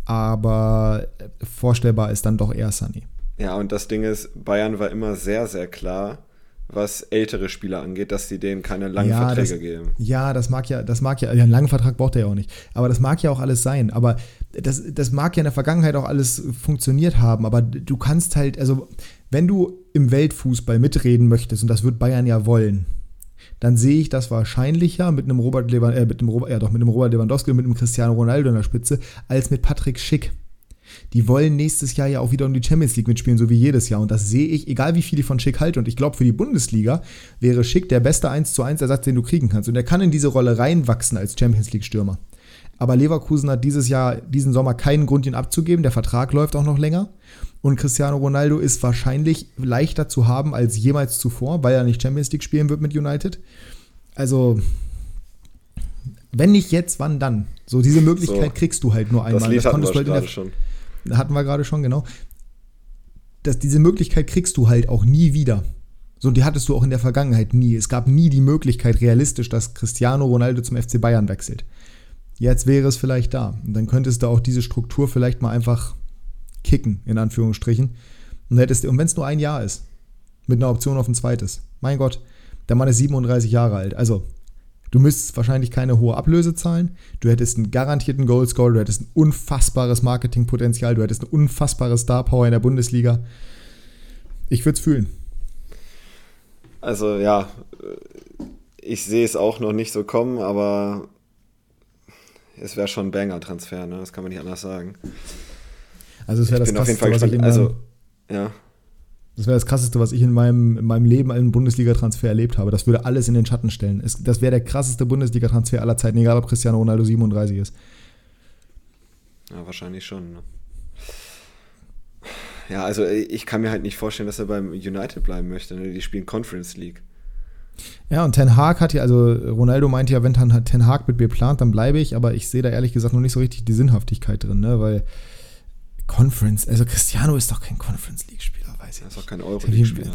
Aber vorstellbar ist dann doch eher Sunny. Ja, und das Ding ist, Bayern war immer sehr, sehr klar, was ältere Spieler angeht, dass sie denen keine langen ja, Verträge das, geben. Ja, das mag ja, das mag ja, ja, einen langen Vertrag braucht er ja auch nicht. Aber das mag ja auch alles sein. Aber das, das mag ja in der Vergangenheit auch alles funktioniert haben. Aber du kannst halt, also wenn du im Weltfußball mitreden möchtest, und das wird Bayern ja wollen, dann sehe ich das wahrscheinlicher mit einem Robert Lewandowski, äh, mit einem Robert, ja doch, mit einem Robert Lewandowski und mit einem Cristiano Ronaldo in der Spitze, als mit Patrick Schick die wollen nächstes Jahr ja auch wieder um die Champions League mitspielen, so wie jedes Jahr. Und das sehe ich, egal wie viel ich von Schick halte. Und ich glaube, für die Bundesliga wäre Schick der beste 1 zu 1 Ersatz, den du kriegen kannst. Und er kann in diese Rolle reinwachsen als Champions League-Stürmer. Aber Leverkusen hat dieses Jahr, diesen Sommer keinen Grund, ihn abzugeben. Der Vertrag läuft auch noch länger. Und Cristiano Ronaldo ist wahrscheinlich leichter zu haben als jemals zuvor, weil er nicht Champions League spielen wird mit United. Also, wenn nicht jetzt, wann dann? So, diese Möglichkeit so, kriegst du halt nur einmal. Das, Lied das konntest du halt in der, schon hatten wir gerade schon, genau. Dass diese Möglichkeit kriegst du halt auch nie wieder. So, die hattest du auch in der Vergangenheit nie. Es gab nie die Möglichkeit realistisch, dass Cristiano Ronaldo zum FC Bayern wechselt. Jetzt wäre es vielleicht da. Und dann könntest du auch diese Struktur vielleicht mal einfach kicken, in Anführungsstrichen. Und, und wenn es nur ein Jahr ist, mit einer Option auf ein zweites. Mein Gott, der Mann ist 37 Jahre alt. Also, Du müsstest wahrscheinlich keine hohe Ablöse zahlen. Du hättest einen garantierten Goalscore, du hättest ein unfassbares Marketingpotenzial, du hättest eine unfassbare Star Power in der Bundesliga. Ich würde es fühlen. Also ja, ich sehe es auch noch nicht so kommen, aber es wäre schon ein Banger-Transfer, ne? das kann man nicht anders sagen. Also es wäre das bin auf jeden Fall gespannt. Also, ja. Das wäre das Krasseste, was ich in meinem, in meinem Leben einen Bundesliga-Transfer erlebt habe. Das würde alles in den Schatten stellen. Es, das wäre der krasseste Bundesliga-Transfer aller Zeiten, egal ob Cristiano Ronaldo 37 ist. Ja, wahrscheinlich schon. Ne? Ja, also ich kann mir halt nicht vorstellen, dass er beim United bleiben möchte. Ne? Die spielen Conference League. Ja, und Ten Hag hat ja, also Ronaldo meinte ja, wenn Ten Hag mit mir plant, dann bleibe ich, aber ich sehe da ehrlich gesagt noch nicht so richtig die Sinnhaftigkeit drin, ne? weil Conference, also Cristiano ist doch kein Conference League-Spieler weiß ich. Das ist auch kein Euro-League-Spieler.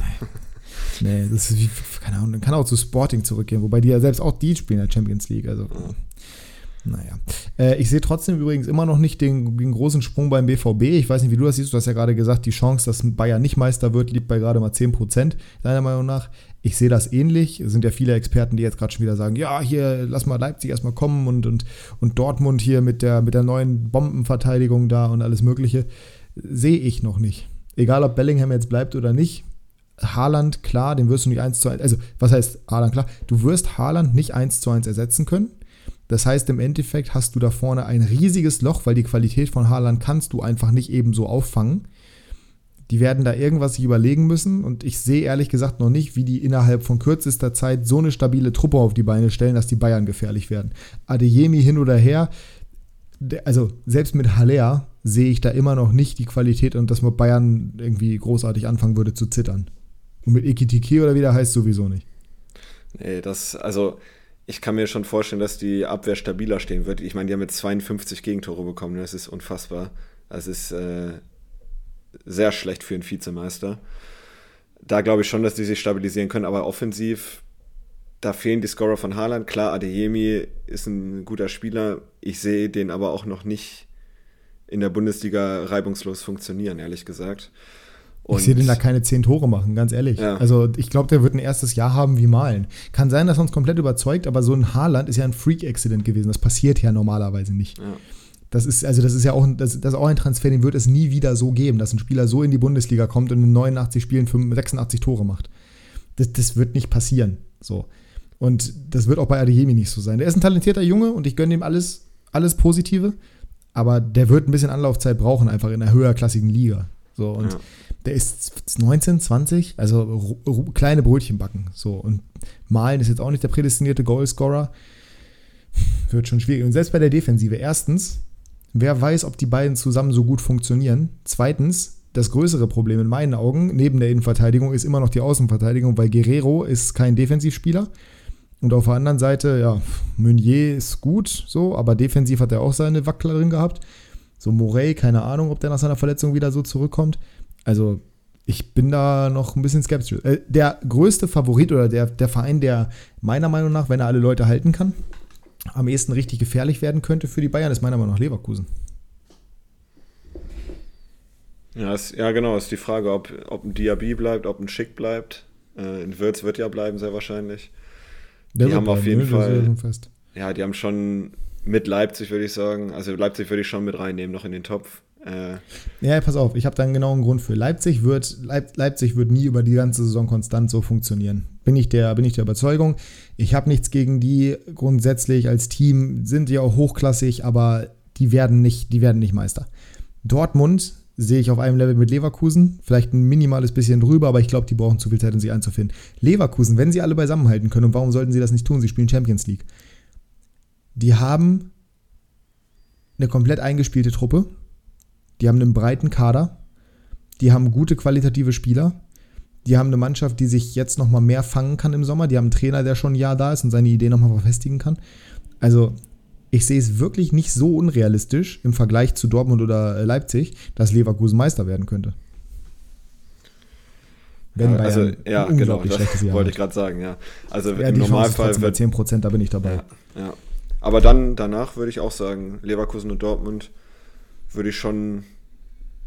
nee, das ist wie, keine Ahnung, kann auch zu Sporting zurückgehen, wobei die ja selbst auch die spielen in der Champions League. Also, ja. naja. Äh, ich sehe trotzdem übrigens immer noch nicht den, den, großen Sprung beim BVB. Ich weiß nicht, wie du das siehst. Du hast ja gerade gesagt, die Chance, dass Bayern nicht Meister wird, liegt bei gerade mal 10%, deiner Meinung nach. Ich sehe das ähnlich. Es sind ja viele Experten, die jetzt gerade schon wieder sagen, ja, hier, lass mal Leipzig erstmal kommen und, und, und Dortmund hier mit der, mit der neuen Bombenverteidigung da und alles Mögliche. Sehe ich noch nicht egal ob Bellingham jetzt bleibt oder nicht, Haaland, klar, den wirst du nicht 1 zu 1, also was heißt Haaland, klar, du wirst Haaland nicht 1 zu 1 ersetzen können. Das heißt, im Endeffekt hast du da vorne ein riesiges Loch, weil die Qualität von Haaland kannst du einfach nicht eben so auffangen. Die werden da irgendwas sich überlegen müssen und ich sehe ehrlich gesagt noch nicht, wie die innerhalb von kürzester Zeit so eine stabile Truppe auf die Beine stellen, dass die Bayern gefährlich werden. Adeyemi hin oder her, also selbst mit Haller sehe ich da immer noch nicht die Qualität und dass man Bayern irgendwie großartig anfangen würde zu zittern. Und mit Ikitiki oder wie der heißt, sowieso nicht. Nee, das, also ich kann mir schon vorstellen, dass die Abwehr stabiler stehen wird. Ich meine, die haben jetzt 52 Gegentore bekommen, das ist unfassbar. Das ist äh, sehr schlecht für einen Vizemeister. Da glaube ich schon, dass die sich stabilisieren können, aber offensiv, da fehlen die Scorer von Haaland. Klar, Adeyemi ist ein guter Spieler. Ich sehe den aber auch noch nicht in der Bundesliga reibungslos funktionieren, ehrlich gesagt. Und ich sehe den da keine zehn Tore machen, ganz ehrlich. Ja. Also ich glaube, der wird ein erstes Jahr haben wie Malen. Kann sein, dass er uns komplett überzeugt, aber so ein Haaland ist ja ein Freak-Accident gewesen. Das passiert ja normalerweise nicht. Ja. Das ist, also das ist ja auch, das, das auch ein Transfer, den wird es nie wieder so geben, dass ein Spieler so in die Bundesliga kommt und in 89 Spielen 86 Tore macht. Das, das wird nicht passieren. So. Und das wird auch bei Adeyemi nicht so sein. Der ist ein talentierter Junge und ich gönne ihm alles, alles Positive, aber der wird ein bisschen Anlaufzeit brauchen, einfach in einer höherklassigen Liga. So, und ja. der ist 19, 20, also kleine Brötchen backen. So, und Malen ist jetzt auch nicht der prädestinierte Goalscorer. Wird schon schwierig. Und selbst bei der Defensive, erstens, Wer weiß, ob die beiden zusammen so gut funktionieren. Zweitens, das größere Problem in meinen Augen, neben der Innenverteidigung, ist immer noch die Außenverteidigung, weil Guerrero ist kein Defensivspieler. Und auf der anderen Seite, ja, Meunier ist gut, so, aber defensiv hat er auch seine Wacklerin gehabt. So Morey, keine Ahnung, ob der nach seiner Verletzung wieder so zurückkommt. Also, ich bin da noch ein bisschen skeptisch. Äh, der größte Favorit oder der, der Verein, der meiner Meinung nach, wenn er alle Leute halten kann, am ehesten richtig gefährlich werden könnte für die Bayern, ist meiner Meinung nach Leverkusen. Ja, ist, ja genau, ist die Frage, ob, ob ein Diaby bleibt, ob ein Schick bleibt. Äh, in Würz wird ja bleiben, sehr wahrscheinlich. Der die haben bleiben, auf jeden ne? Fall. Ja, die haben schon mit Leipzig, würde ich sagen. Also Leipzig würde ich schon mit reinnehmen, noch in den Topf. Äh, ja, pass auf, ich habe da einen genauen Grund für. Leipzig wird, Leip, Leipzig wird nie über die ganze Saison konstant so funktionieren. Bin ich der, bin ich der Überzeugung. Ich habe nichts gegen die grundsätzlich als Team, sind ja auch hochklassig, aber die werden nicht, die werden nicht Meister. Dortmund sehe ich auf einem Level mit Leverkusen, vielleicht ein minimales bisschen drüber, aber ich glaube, die brauchen zu viel Zeit, um sich einzufinden. Leverkusen, wenn sie alle beisammenhalten können, und warum sollten sie das nicht tun? Sie spielen Champions League. Die haben eine komplett eingespielte Truppe die haben einen breiten Kader, die haben gute qualitative Spieler, die haben eine Mannschaft, die sich jetzt noch mal mehr fangen kann im Sommer, die haben einen Trainer, der schon ein Jahr da ist und seine Idee noch mal verfestigen kann. Also ich sehe es wirklich nicht so unrealistisch im Vergleich zu Dortmund oder Leipzig, dass Leverkusen Meister werden könnte. Wenn Bayern also, ja, genau, das wollte ich gerade sagen, ja. Also ja, im Normalfall wird 10%, da bin ich dabei. Ja, ja. Aber dann danach würde ich auch sagen, Leverkusen und Dortmund würde ich schon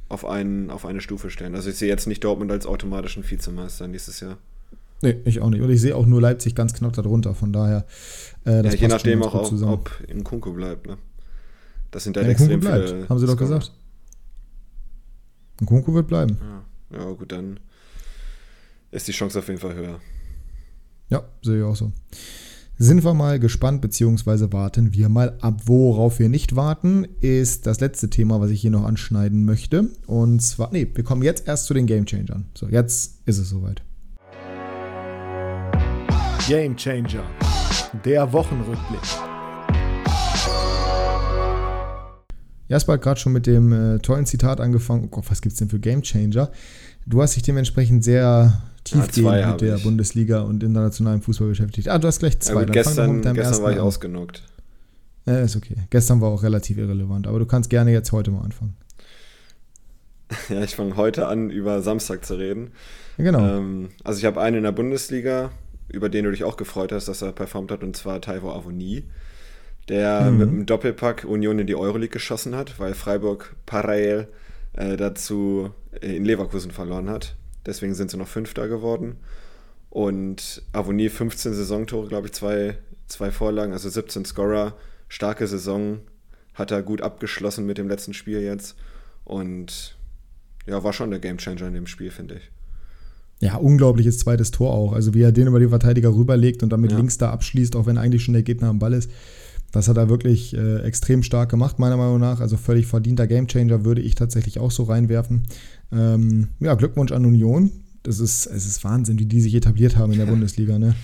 auf, einen, auf eine Stufe stellen. Also ich sehe jetzt nicht Dortmund als automatischen Vizemeister nächstes Jahr. Nee, ich auch nicht. Und ich sehe auch nur Leipzig ganz knapp darunter. Von daher, äh, das ja, je nachdem auch, ob, ob in Kunku bleibt. Ne? Das sind halt ja, extrem bleibt, viele. Haben sie doch gesagt. In Kunku wird bleiben. Ja. ja, gut, dann ist die Chance auf jeden Fall höher. Ja, sehe ich auch so sind wir mal gespannt, beziehungsweise warten wir mal ab. Worauf wir nicht warten, ist das letzte Thema, was ich hier noch anschneiden möchte. Und zwar, nee, wir kommen jetzt erst zu den Game Changern. So, jetzt ist es soweit. Game Changer, der Wochenrückblick. Jasper hat gerade schon mit dem äh, tollen Zitat angefangen. Oh Gott, was gibt es denn für Game Changer? Du hast dich dementsprechend sehr tiefgehend ja, mit der ich. Bundesliga und internationalem Fußball beschäftigt. Ah, du hast gleich zwei. Ja, gut, gestern gestern war ich an. ausgenockt. Ja, ist okay. Gestern war auch relativ irrelevant, aber du kannst gerne jetzt heute mal anfangen. Ja, ich fange heute an, über Samstag zu reden. Ja, genau. Ähm, also ich habe einen in der Bundesliga, über den du dich auch gefreut hast, dass er performt hat, und zwar Taivo Avoni, der mhm. mit einem Doppelpack Union in die Euroleague geschossen hat, weil Freiburg parallel äh, dazu in Leverkusen verloren hat. Deswegen sind sie noch Fünfter geworden. Und Avonie 15 Saisontore, glaube ich, zwei, zwei Vorlagen, also 17 Scorer. Starke Saison. Hat er gut abgeschlossen mit dem letzten Spiel jetzt. Und ja, war schon der Gamechanger in dem Spiel, finde ich. Ja, unglaubliches zweites Tor auch. Also wie er den über die Verteidiger rüberlegt und dann mit Ja. links da abschließt, auch wenn eigentlich schon der Gegner am Ball ist. Das hat er wirklich äh, extrem stark gemacht, meiner Meinung nach. Also völlig verdienter Gamechanger würde ich tatsächlich auch so reinwerfen. Ähm, ja, Glückwunsch an Union. Das ist, es ist Wahnsinn, wie die sich etabliert haben in der Bundesliga. Ne?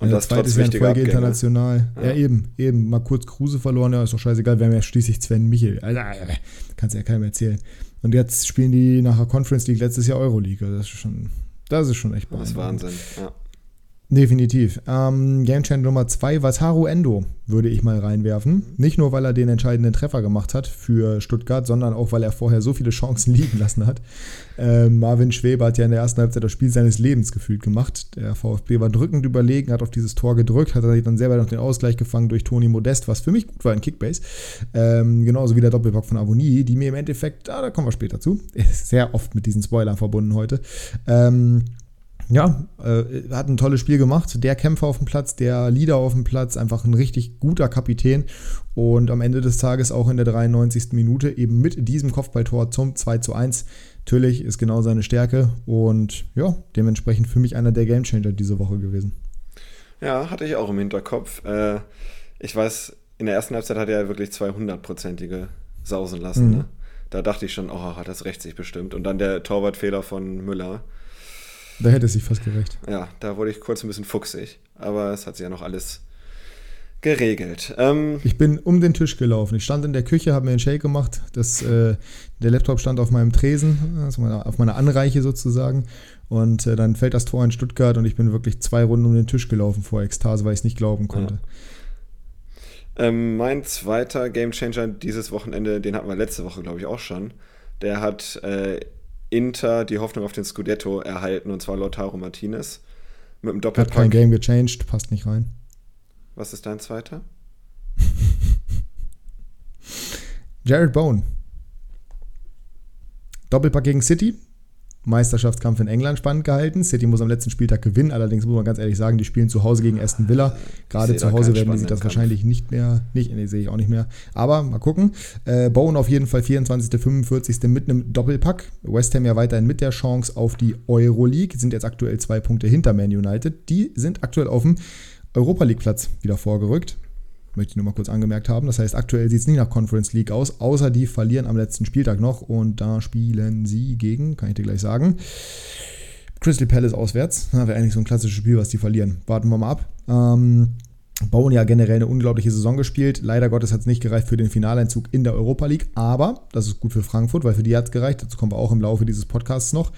Und Äh, das zweites trotz Jahr in wichtiger Folge Abgänge. international. Ja. Ja. eben, eben. Mal kurz Kruse verloren, ja, ist doch scheißegal. Wir haben ja schließlich Sven Michel. Also, äh, kannst ja keinem erzählen. Und jetzt spielen die nachher Conference League, letztes Jahr Euroleague. Also Das ist schon, das ist schon echt Das ist beeindruckend. Wahnsinn. Ja. Definitiv. Ähm, Game Channel Nummer 2, Wataru Endo, würde ich mal reinwerfen. Nicht nur, weil er den entscheidenden Treffer gemacht hat für Stuttgart, sondern auch, weil er vorher so viele Chancen liegen lassen hat. Ähm, Marvin Schwebe hat ja in der ersten Halbzeit das Spiel seines Lebens gefühlt gemacht. Der VfB war drückend überlegen, hat auf dieses Tor gedrückt, hat dann selber noch den Ausgleich gefangen durch Toni Modest, was für mich gut war in Kickbase. Ähm, genauso wie der Doppelbock von Avonie, die mir im Endeffekt, ah, da kommen wir später zu, ist sehr oft mit diesen Spoilern verbunden heute. Ähm, ja, äh, hat ein tolles Spiel gemacht. Der Kämpfer auf dem Platz, der Leader auf dem Platz, einfach ein richtig guter Kapitän. Und am Ende des Tages auch in der 93. Minute eben mit diesem Kopfballtor zum 2 zu 1. Natürlich ist genau seine Stärke und ja, dementsprechend für mich einer der Gamechanger diese Woche gewesen. Ja, hatte ich auch im Hinterkopf. Äh, ich weiß, in der ersten Halbzeit hat er wirklich 200-prozentige sausen lassen. Mhm. Ne? Da dachte ich schon, oh, das rächt sich bestimmt. Und dann der Torwartfehler von Müller. Da hätte es sich fast gerecht. Ja, da wurde ich kurz ein bisschen fuchsig. Aber es hat sich ja noch alles geregelt. Ähm, Ich bin um den Tisch gelaufen. Ich stand in der Küche, habe mir einen Shake gemacht. Das, äh, der Laptop stand auf meinem Tresen, also meine, auf meiner Anreiche sozusagen. Und äh, dann fällt das Tor in Stuttgart und ich bin wirklich zwei Runden um den Tisch gelaufen vor Ekstase, weil ich es nicht glauben konnte. Ähm, mein zweiter Gamechanger dieses Wochenende, den hatten wir letzte Woche, glaube ich, auch schon. Der hat äh, Inter die Hoffnung auf den Scudetto erhalten, und zwar Lautaro Martinez. Mit dem Hat kein Doppelpack. Game gechanged, passt nicht rein. Was ist dein zweiter? Jared Bowen. Doppelpack gegen City. Meisterschaftskampf in England spannend gehalten. City muss am letzten Spieltag gewinnen. Allerdings muss man ganz ehrlich sagen, die spielen zu Hause gegen Aston Villa. Gerade zu Hause werden die sich das spannenden wahrscheinlich nicht mehr, nicht, nee, sehe ich auch nicht mehr. Aber mal gucken. Äh, Bowen auf jeden Fall 24., 45. mit einem Doppelpack. West Ham ja weiterhin mit der Chance auf die Euroleague. Sind jetzt aktuell zwei Punkte hinter Man United. Die sind aktuell auf dem Europa League Platz wieder vorgerückt. Möchte ich nur mal kurz angemerkt haben. Das heißt, aktuell sieht es nicht nach Conference League aus, außer die verlieren am letzten Spieltag noch. Und da spielen sie gegen, kann ich dir gleich sagen, Crystal Palace auswärts. Wäre eigentlich so ein klassisches Spiel, was die verlieren. Warten wir mal ab. Ähm, Bauen ja generell eine unglaubliche Saison gespielt. Leider Gottes hat es nicht gereicht für den Finaleinzug in der Europa League, aber das ist gut für Frankfurt, weil für die hat es gereicht. Dazu kommen wir auch im Laufe dieses Podcasts noch.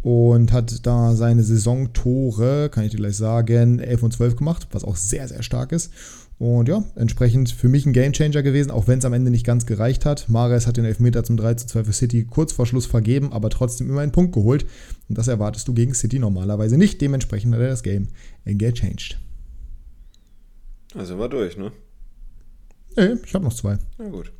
Und hat da seine Saisontore, kann ich dir gleich sagen, 11 und 12 gemacht, was auch sehr, sehr stark ist. Und ja, entsprechend für mich ein Gamechanger gewesen, auch wenn es am Ende nicht ganz gereicht hat. Mares hat den Elfmeter zum 3 zu 2 für City kurz vor Schluss vergeben, aber trotzdem immer einen Punkt geholt. Und das erwartest du gegen City normalerweise nicht. Dementsprechend hat er das Game gechanged. Sind wir durch, ne? Nee, ich habe noch zwei. Na gut.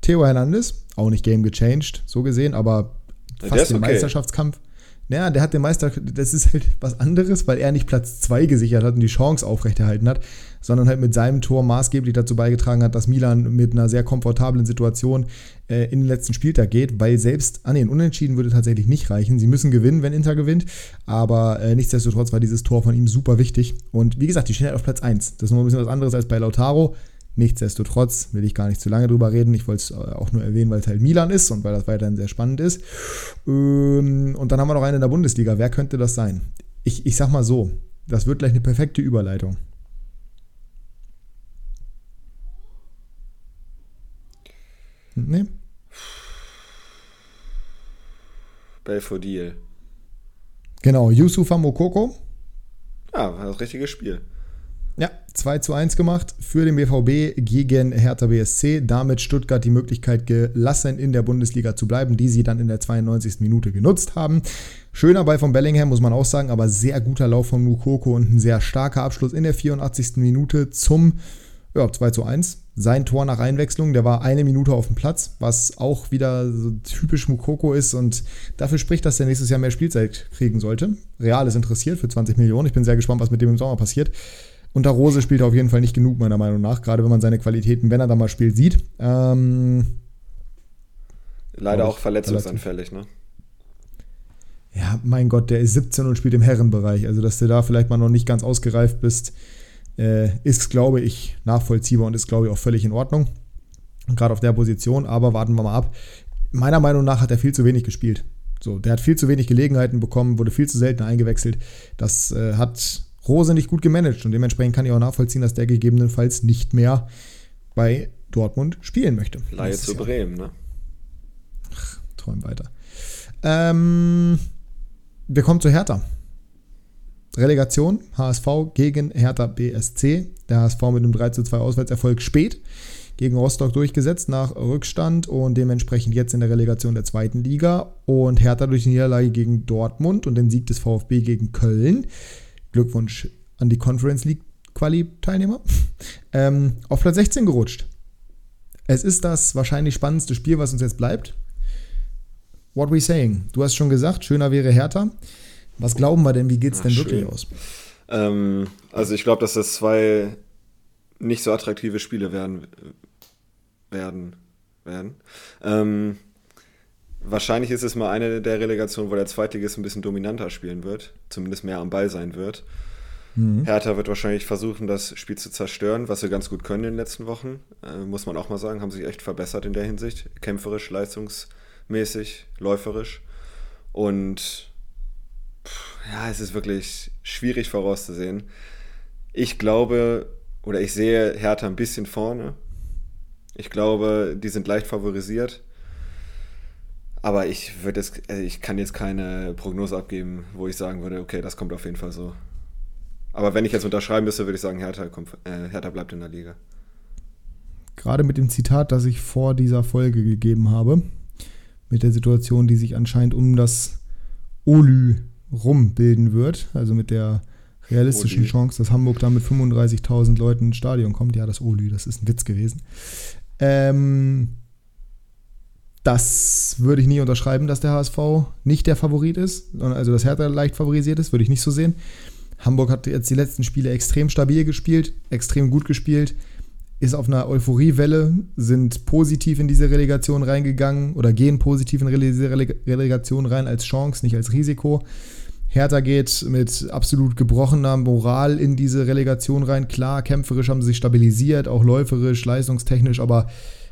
Theo Hernandez, auch nicht Game gechanged, so gesehen, aber Ja, fast ist den okay. Meisterschaftskampf. Naja, der hat den Meister, das ist halt was anderes, weil er nicht Platz 2 gesichert hat und die Chance aufrechterhalten hat, sondern halt mit seinem Tor maßgeblich dazu beigetragen hat, dass Milan mit einer sehr komfortablen Situation äh, in den letzten Spieltag geht, weil selbst, ah nee, ein Unentschieden würde tatsächlich nicht reichen. Sie müssen gewinnen, wenn Inter gewinnt, aber äh, nichtsdestotrotz war dieses Tor von ihm super wichtig. Und wie gesagt, die stehen halt auf Platz 1. Das ist noch ein bisschen was anderes als bei Lautaro. Nichtsdestotrotz will ich gar nicht zu lange drüber reden. Ich wollte es äh, auch nur erwähnen, weil es halt Milan ist und weil das weiterhin sehr spannend ist. Ähm, Und dann haben wir noch einen in der Bundesliga. Wer könnte das sein? Ich, ich sag mal so, das wird gleich eine perfekte Überleitung. Nee? Belfodil. Genau, Yusufa Mokoko. Ja, war das richtige Spiel. Ja, 2 zu 1 gemacht für den BVB gegen Hertha BSC. Damit Stuttgart die Möglichkeit gelassen, in der Bundesliga zu bleiben, die sie dann in der 92. Minute genutzt haben. Schöner Ball von Bellingham, muss man auch sagen, aber sehr guter Lauf von Mukoko und ein sehr starker Abschluss in der 84. Minute zum ja, 2 zu 1. Sein Tor nach Einwechslung, der war eine Minute auf dem Platz, was auch wieder so typisch Mukoko ist und dafür spricht, dass er nächstes Jahr mehr Spielzeit kriegen sollte. Real ist interessiert für 20 Millionen. Ich bin sehr gespannt, was mit dem im Sommer passiert. Unter Rose spielt er auf jeden Fall nicht genug, meiner Meinung nach, gerade wenn man seine Qualitäten, wenn er da mal spielt, sieht. Ähm, Leider auch verletzungsanfällig, ne? ja, mein Gott, der ist 17 und spielt im Herrenbereich. Also, dass du da vielleicht mal noch nicht ganz ausgereift bist, äh, ist, glaube ich, nachvollziehbar und ist, glaube ich, auch völlig in Ordnung. Gerade auf der Position, aber warten wir mal ab. Meiner Meinung nach hat er viel zu wenig gespielt. So, der hat viel zu wenig Gelegenheiten bekommen, wurde viel zu selten eingewechselt. Das äh, hat Rose nicht gut gemanagt und dementsprechend kann ich auch nachvollziehen, dass der gegebenenfalls nicht mehr bei Dortmund spielen möchte. Leihe zu Jahr. Bremen, ne? Ach, träum weiter. Ähm, wir kommen zu Hertha. Relegation, HSV gegen Hertha BSC. Der HSV mit einem 3 zu 2 Auswärtserfolg spät gegen Rostock durchgesetzt nach Rückstand und dementsprechend jetzt in der Relegation der zweiten Liga. Und Hertha durch die Niederlage gegen Dortmund und den Sieg des VfB gegen Köln. Glückwunsch an die Conference League Quali-Teilnehmer. Ähm, auf Platz 16 gerutscht. Es ist das wahrscheinlich spannendste Spiel, was uns jetzt bleibt. What we saying? Du hast schon gesagt, schöner wäre Hertha. Was glauben wir denn, wie geht es denn schön. wirklich aus? Ähm, also ich glaube, dass das zwei nicht so attraktive Spiele werden. werden, werden. Ähm, wahrscheinlich ist es mal eine der Relegationen, wo der Zweitligist ein bisschen dominanter spielen wird, zumindest mehr am Ball sein wird. Mhm. Hertha wird wahrscheinlich versuchen, das Spiel zu zerstören, was sie ganz gut können in den letzten Wochen. Äh, muss man auch mal sagen, haben sich echt verbessert in der Hinsicht. Kämpferisch, leistungsmäßig, läuferisch. Und ja, es ist wirklich schwierig vorauszusehen. Ich glaube, oder ich sehe Hertha ein bisschen vorne. Ich glaube, die sind leicht favorisiert. Aber ich würde jetzt, also ich kann jetzt keine Prognose abgeben, wo ich sagen würde, okay, das kommt auf jeden Fall so. Aber wenn ich jetzt unterschreiben müsste, würde ich sagen, Hertha, kommt, äh, Hertha bleibt in der Liga. Gerade mit dem Zitat, das ich vor dieser Folge gegeben habe, mit der Situation, die sich anscheinend um das Olü rumbilden wird, also mit der realistischen Oli. Chance, dass Hamburg da mit 35.000 Leuten ins Stadion kommt. Ja, das Olü, das ist ein Witz gewesen. Ähm, das würde ich nie unterschreiben, dass der HSV nicht der Favorit ist, also dass Hertha leicht favorisiert ist, würde ich nicht so sehen. Hamburg hat jetzt die letzten Spiele extrem stabil gespielt, extrem gut gespielt ist auf einer Euphoriewelle, sind positiv in diese Relegation reingegangen oder gehen positiv in diese Relegation rein als Chance, nicht als Risiko. Hertha geht mit absolut gebrochener Moral in diese Relegation rein. Klar, kämpferisch haben sie sich stabilisiert, auch läuferisch, leistungstechnisch, aber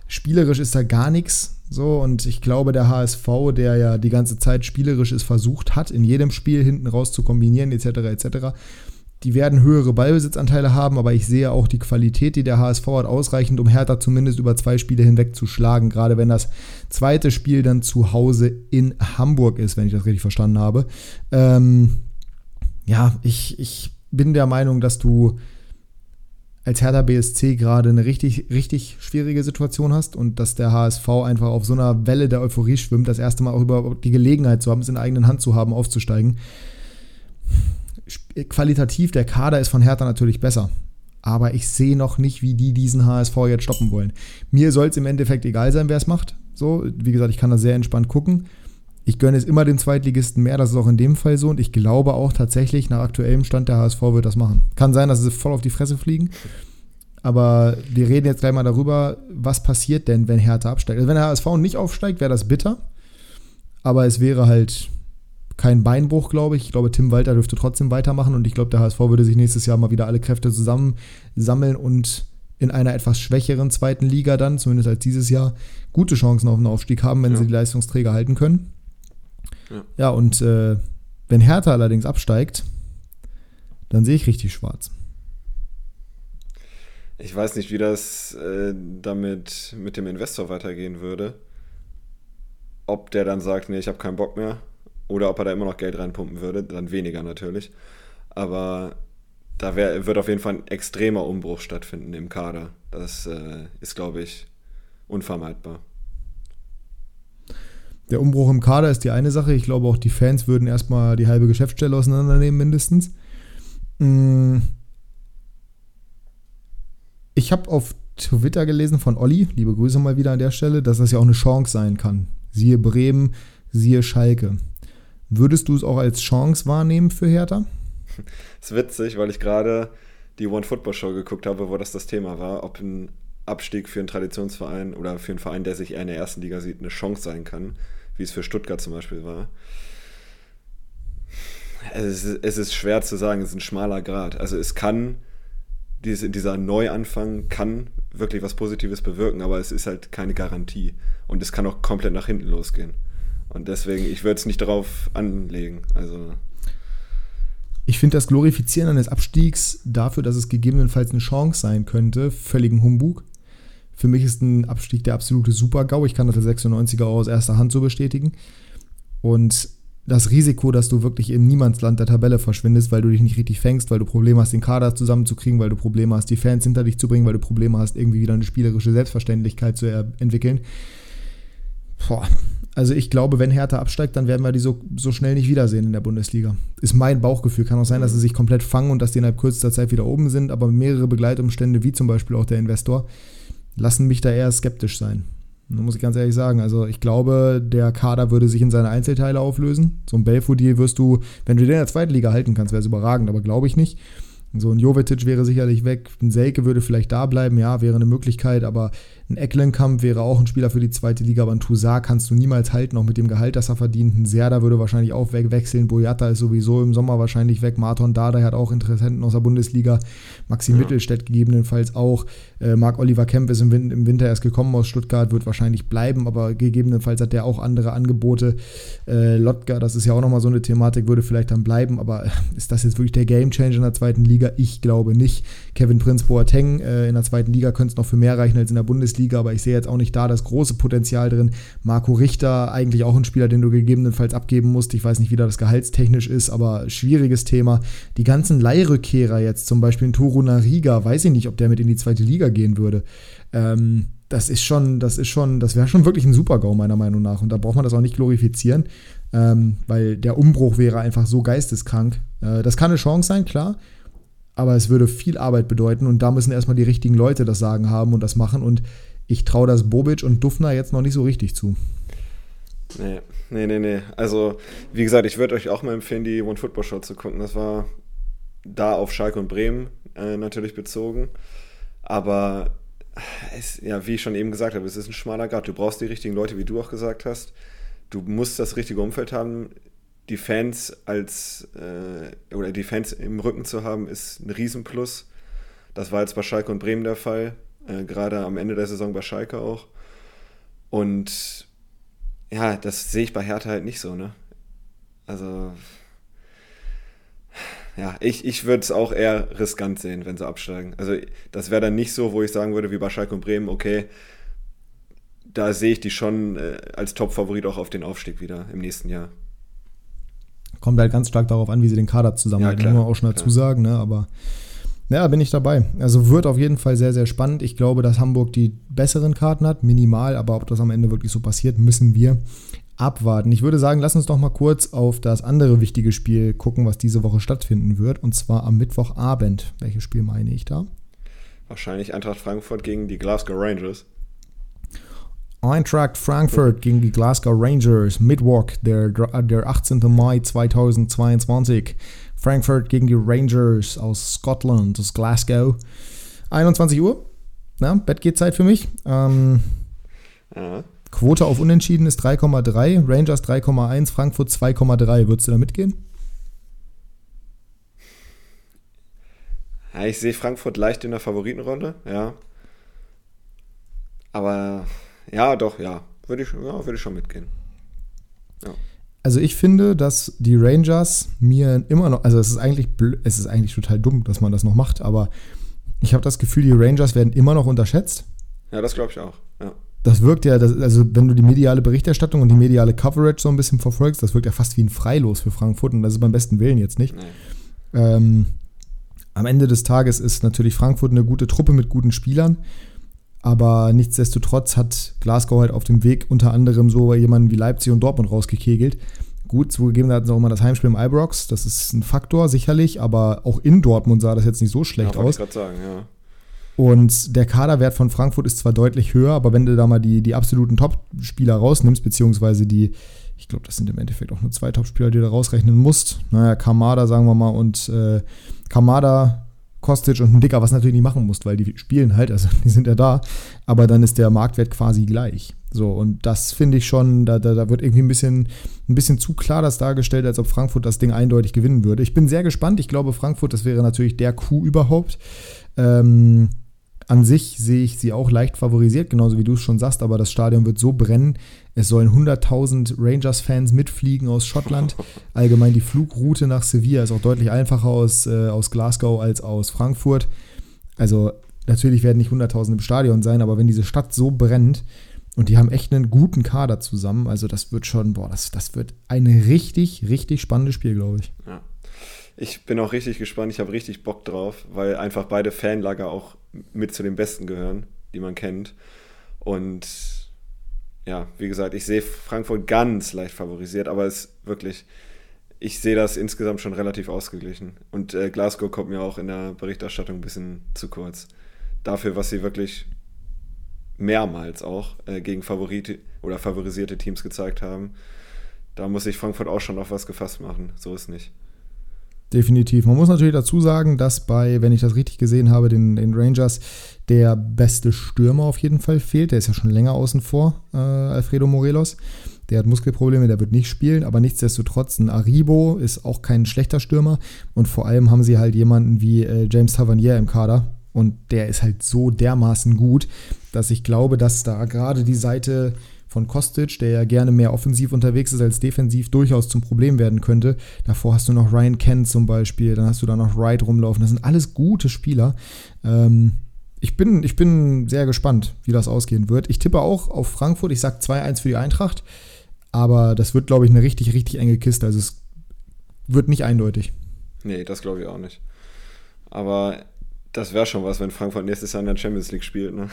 spielerisch ist da gar nichts. So, und ich glaube, der HSV, der ja die ganze Zeit spielerisch ist, versucht hat, in jedem Spiel hinten raus zu kombinieren, etc., etc., die werden höhere Ballbesitzanteile haben, aber ich sehe auch die Qualität, die der HSV hat, ausreichend, um Hertha zumindest über zwei Spiele hinweg zu schlagen. Gerade wenn das zweite Spiel dann zu Hause in Hamburg ist, wenn ich das richtig verstanden habe. Ähm, ja, ich, ich bin der Meinung, dass du als Hertha BSC gerade eine richtig, richtig schwierige Situation hast und dass der HSV einfach auf so einer Welle der Euphorie schwimmt, das erste Mal auch über die Gelegenheit zu haben, es in eigenen Hand zu haben, aufzusteigen qualitativ, der Kader ist von Hertha natürlich besser. Aber ich sehe noch nicht, wie die diesen HSV jetzt stoppen wollen. Mir soll es im Endeffekt egal sein, wer es macht. So, wie gesagt, ich kann da sehr entspannt gucken. Ich gönne es immer dem Zweitligisten mehr, das ist auch in dem Fall so. Und ich glaube auch tatsächlich, nach aktuellem Stand der HSV wird das machen. Kann sein, dass sie voll auf die Fresse fliegen. Aber wir reden jetzt gleich mal darüber, was passiert denn, wenn Hertha absteigt. Also wenn der HSV nicht aufsteigt, wäre das bitter. Aber es wäre halt kein Beinbruch, glaube ich. Ich glaube, Tim Walter dürfte trotzdem weitermachen und ich glaube, der HSV würde sich nächstes Jahr mal wieder alle Kräfte zusammensammeln und in einer etwas schwächeren zweiten Liga dann, zumindest als dieses Jahr, gute Chancen auf einen Aufstieg haben, wenn ja. sie die Leistungsträger halten können. Ja, ja und äh, wenn Hertha allerdings absteigt, dann sehe ich richtig schwarz. Ich weiß nicht, wie das äh, damit mit dem Investor weitergehen würde. Ob der dann sagt, nee, ich habe keinen Bock mehr oder ob er da immer noch Geld reinpumpen würde, dann weniger natürlich. Aber da wär, wird auf jeden Fall ein extremer Umbruch stattfinden im Kader. Das äh, ist, glaube ich, unvermeidbar. Der Umbruch im Kader ist die eine Sache. Ich glaube, auch die Fans würden erstmal die halbe Geschäftsstelle auseinandernehmen, mindestens. Mm. Ich habe auf Twitter gelesen von Olli, liebe Grüße mal wieder an der Stelle, dass das ja auch eine Chance sein kann. Siehe Bremen, siehe Schalke. Würdest du es auch als Chance wahrnehmen für Hertha? Das ist witzig, weil ich gerade die One Football Show geguckt habe, wo das das Thema war, ob ein Abstieg für einen Traditionsverein oder für einen Verein, der sich eher in der ersten Liga sieht, eine Chance sein kann, wie es für Stuttgart zum Beispiel war. Es ist, es ist schwer zu sagen, es ist ein schmaler Grad. Also es kann, diese, dieser Neuanfang kann wirklich was Positives bewirken, aber es ist halt keine Garantie. Und es kann auch komplett nach hinten losgehen. Und deswegen, ich würde es nicht darauf anlegen. Also. Ich finde das Glorifizieren eines Abstiegs dafür, dass es gegebenenfalls eine Chance sein könnte, völligen Humbug. Für mich ist ein Abstieg der absolute Super-GAU. Ich kann das als 96er aus erster Hand so bestätigen. Und das Risiko, dass du wirklich im Niemandsland der Tabelle verschwindest, weil du dich nicht richtig fängst, weil du Probleme hast, den Kader zusammenzukriegen, weil du Probleme hast, die Fans hinter dich zu bringen, weil du Probleme hast, irgendwie wieder eine spielerische Selbstverständlichkeit zu entwickeln. Boah. Also ich glaube, wenn Hertha absteigt, dann werden wir die so, so schnell nicht wiedersehen in der Bundesliga. Ist mein Bauchgefühl. Kann auch sein, dass sie sich komplett fangen und dass die innerhalb kürzester Zeit wieder oben sind, aber mehrere Begleitumstände, wie zum Beispiel auch der Investor, lassen mich da eher skeptisch sein. Da muss ich ganz ehrlich sagen. Also ich glaube, der Kader würde sich in seine Einzelteile auflösen. So ein Belfodil wirst du, wenn du den in der zweiten Liga halten kannst, wäre es überragend, aber glaube ich nicht. So ein Jovetic wäre sicherlich weg. Ein Selke würde vielleicht da bleiben, ja, wäre eine Möglichkeit, aber ein Ecklenkamp wäre auch ein Spieler für die zweite Liga, aber ein Toussaint kannst du niemals halten, auch mit dem Gehalt, das er verdient. Ein Serda würde wahrscheinlich auch wegwechseln. Boyata ist sowieso im Sommer wahrscheinlich weg. Marton Dada hat auch Interessenten aus der Bundesliga. Maxi ja. Mittelstädt gegebenenfalls auch. Äh, Marc Oliver Kemp ist im, Win im, Winter erst gekommen aus Stuttgart, wird wahrscheinlich bleiben, aber gegebenenfalls hat der auch andere Angebote. Äh, Lotka, das ist ja auch nochmal so eine Thematik, würde vielleicht dann bleiben, aber äh, ist das jetzt wirklich der Gamechanger in der zweiten Liga? Ich glaube nicht. Kevin Prinz Boateng äh, in der zweiten Liga könnte es noch für mehr reichen als in der Bundesliga. Bundesliga, aber ich sehe jetzt auch nicht da das große Potenzial drin. Marco Richter, eigentlich auch ein Spieler, den du gegebenenfalls abgeben musst. Ich weiß nicht, wie da das gehaltstechnisch ist, aber schwieriges Thema. Die ganzen Leihrückkehrer jetzt, zum Beispiel in Toru Nariga, weiß ich nicht, ob der mit in die zweite Liga gehen würde. Ähm, das ist schon, das ist schon, das wäre schon wirklich ein Super-GAU, meiner Meinung nach. Und da braucht man das auch nicht glorifizieren, ähm, weil der Umbruch wäre einfach so geisteskrank. Äh, das kann eine Chance sein, klar aber es würde viel Arbeit bedeuten und da müssen erstmal die richtigen Leute das Sagen haben und das machen und ich traue das Bobic und Dufner jetzt noch nicht so richtig zu. Nee, nee, nee, nee. Also, wie gesagt, ich würde euch auch mal empfehlen, die One Football Show zu gucken. Das war da auf Schalke und Bremen äh, natürlich bezogen. Aber es, ja, wie ich schon eben gesagt habe, es ist ein schmaler Grad. Du brauchst die richtigen Leute, wie du auch gesagt hast. Du musst das richtige Umfeld haben die Fans als äh, oder die Fans im Rücken zu haben, ist ein Riesenplus. Das war jetzt bei Schalke und Bremen der Fall, äh, gerade am Ende der Saison bei Schalke auch. Und ja, das sehe ich bei Hertha halt nicht so, ne? Also, ja, ich, ich würde es auch eher riskant sehen, wenn sie absteigen. Also, das wäre dann nicht so, wo ich sagen würde, wie bei Schalke und Bremen, okay, da sehe ich die schon äh, als Top-Favorit auch auf den Aufstieg wieder im nächsten Jahr. Kommt halt ganz stark darauf an, wie sie den Kader zusammenhalten. Ja, muss man auch schon dazu klar. sagen, ne? aber ja, bin ich dabei. Also wird auf jeden Fall sehr, sehr spannend. Ich glaube, dass Hamburg die besseren Karten hat, minimal, aber ob das am Ende wirklich so passiert, müssen wir abwarten. Ich würde sagen, lass uns doch mal kurz auf das andere wichtige Spiel gucken, was diese Woche stattfinden wird, und zwar am Mittwochabend. Welches Spiel meine ich da? Wahrscheinlich Eintracht Frankfurt gegen die Glasgow Rangers. Eintracht Frankfurt gegen die Glasgow Rangers, Mittwoch, der, der 18. Mai 2022. Frankfurt gegen die Rangers aus Scotland, aus Glasgow. 21 Uhr, ja, Bettgehzeit für mich. Ähm, ja. Quote auf Unentschieden ist 3,3, Rangers 3,1, Frankfurt 2,3. Würdest du da mitgehen? Ja, ich sehe Frankfurt leicht in der Favoritenrolle, ja. Aber ja, doch, ja. Würde ich, ja, würde ich schon mitgehen. Ja. Also ich finde, dass die Rangers mir immer noch, also es ist eigentlich es ist eigentlich total dumm, dass man das noch macht, aber ich habe das Gefühl, die Rangers werden immer noch unterschätzt. Ja, das glaube ich auch. Ja. Das wirkt ja, das, also wenn du die mediale Berichterstattung und die mediale Coverage so ein bisschen verfolgst, das wirkt ja fast wie ein Freilos für Frankfurt und das ist beim besten Willen jetzt nicht. Ähm, am Ende des Tages ist natürlich Frankfurt eine gute Truppe mit guten Spielern. Aber nichtsdestotrotz hat Glasgow halt auf dem Weg unter anderem so jemanden wie Leipzig und Dortmund rausgekegelt. Gut, zugegeben hatten sie auch immer das Heimspiel im Ibrox, das ist ein Faktor, sicherlich, aber auch in Dortmund sah das jetzt nicht so schlecht ja, aus. Ich sagen, ja. Und der Kaderwert von Frankfurt ist zwar deutlich höher, aber wenn du da mal die, die absoluten Top-Spieler rausnimmst, beziehungsweise die, ich glaube, das sind im Endeffekt auch nur zwei Top-Spieler, die du da rausrechnen musst. Naja, Kamada, sagen wir mal, und äh, Kamada Kostic und ein Dicker, was natürlich nicht machen musst, weil die spielen halt, also die sind ja da, aber dann ist der Marktwert quasi gleich. So, und das finde ich schon, da, da, da wird irgendwie ein bisschen, ein bisschen zu klar das dargestellt, als ob Frankfurt das Ding eindeutig gewinnen würde. Ich bin sehr gespannt. Ich glaube, Frankfurt, das wäre natürlich der Coup überhaupt. Ähm, an sich sehe ich sie auch leicht favorisiert, genauso wie du es schon sagst, aber das Stadion wird so brennen. Es sollen 100.000 Rangers-Fans mitfliegen aus Schottland. Allgemein die Flugroute nach Sevilla ist auch deutlich einfacher aus, äh, aus Glasgow als aus Frankfurt. Also natürlich werden nicht 100.000 im Stadion sein, aber wenn diese Stadt so brennt und die haben echt einen guten Kader zusammen, also das wird schon, boah, das, das wird ein richtig, richtig spannendes Spiel, glaube ich. Ja. Ich bin auch richtig gespannt, ich habe richtig Bock drauf, weil einfach beide Fanlager auch mit zu den Besten gehören, die man kennt. Und ja, wie gesagt, ich sehe Frankfurt ganz leicht favorisiert, aber es wirklich, ich sehe das insgesamt schon relativ ausgeglichen. Und äh, Glasgow kommt mir auch in der Berichterstattung ein bisschen zu kurz. Dafür, was sie wirklich mehrmals auch äh, gegen Favorite oder favorisierte Teams gezeigt haben, da muss sich Frankfurt auch schon auf was gefasst machen. So ist nicht. Definitiv. Man muss natürlich dazu sagen, dass bei, wenn ich das richtig gesehen habe, den, den Rangers der beste Stürmer auf jeden Fall fehlt. Der ist ja schon länger außen vor, äh, Alfredo Morelos. Der hat Muskelprobleme, der wird nicht spielen, aber nichtsdestotrotz, ein Aribo ist auch kein schlechter Stürmer und vor allem haben sie halt jemanden wie äh, James Tavernier im Kader und der ist halt so dermaßen gut, dass ich glaube, dass da gerade die Seite von Kostic, der ja gerne mehr offensiv unterwegs ist als defensiv, durchaus zum Problem werden könnte. Davor hast du noch Ryan Kent zum Beispiel, dann hast du da noch Wright rumlaufen. Das sind alles gute Spieler. Ähm, ich, bin, ich bin sehr gespannt, wie das ausgehen wird. Ich tippe auch auf Frankfurt. Ich sage 2-1 für die Eintracht. Aber das wird, glaube ich, eine richtig, richtig enge Kiste. Also es wird nicht eindeutig. Nee, das glaube ich auch nicht. Aber das wäre schon was, wenn Frankfurt nächstes Jahr in der Champions League spielt. Ne?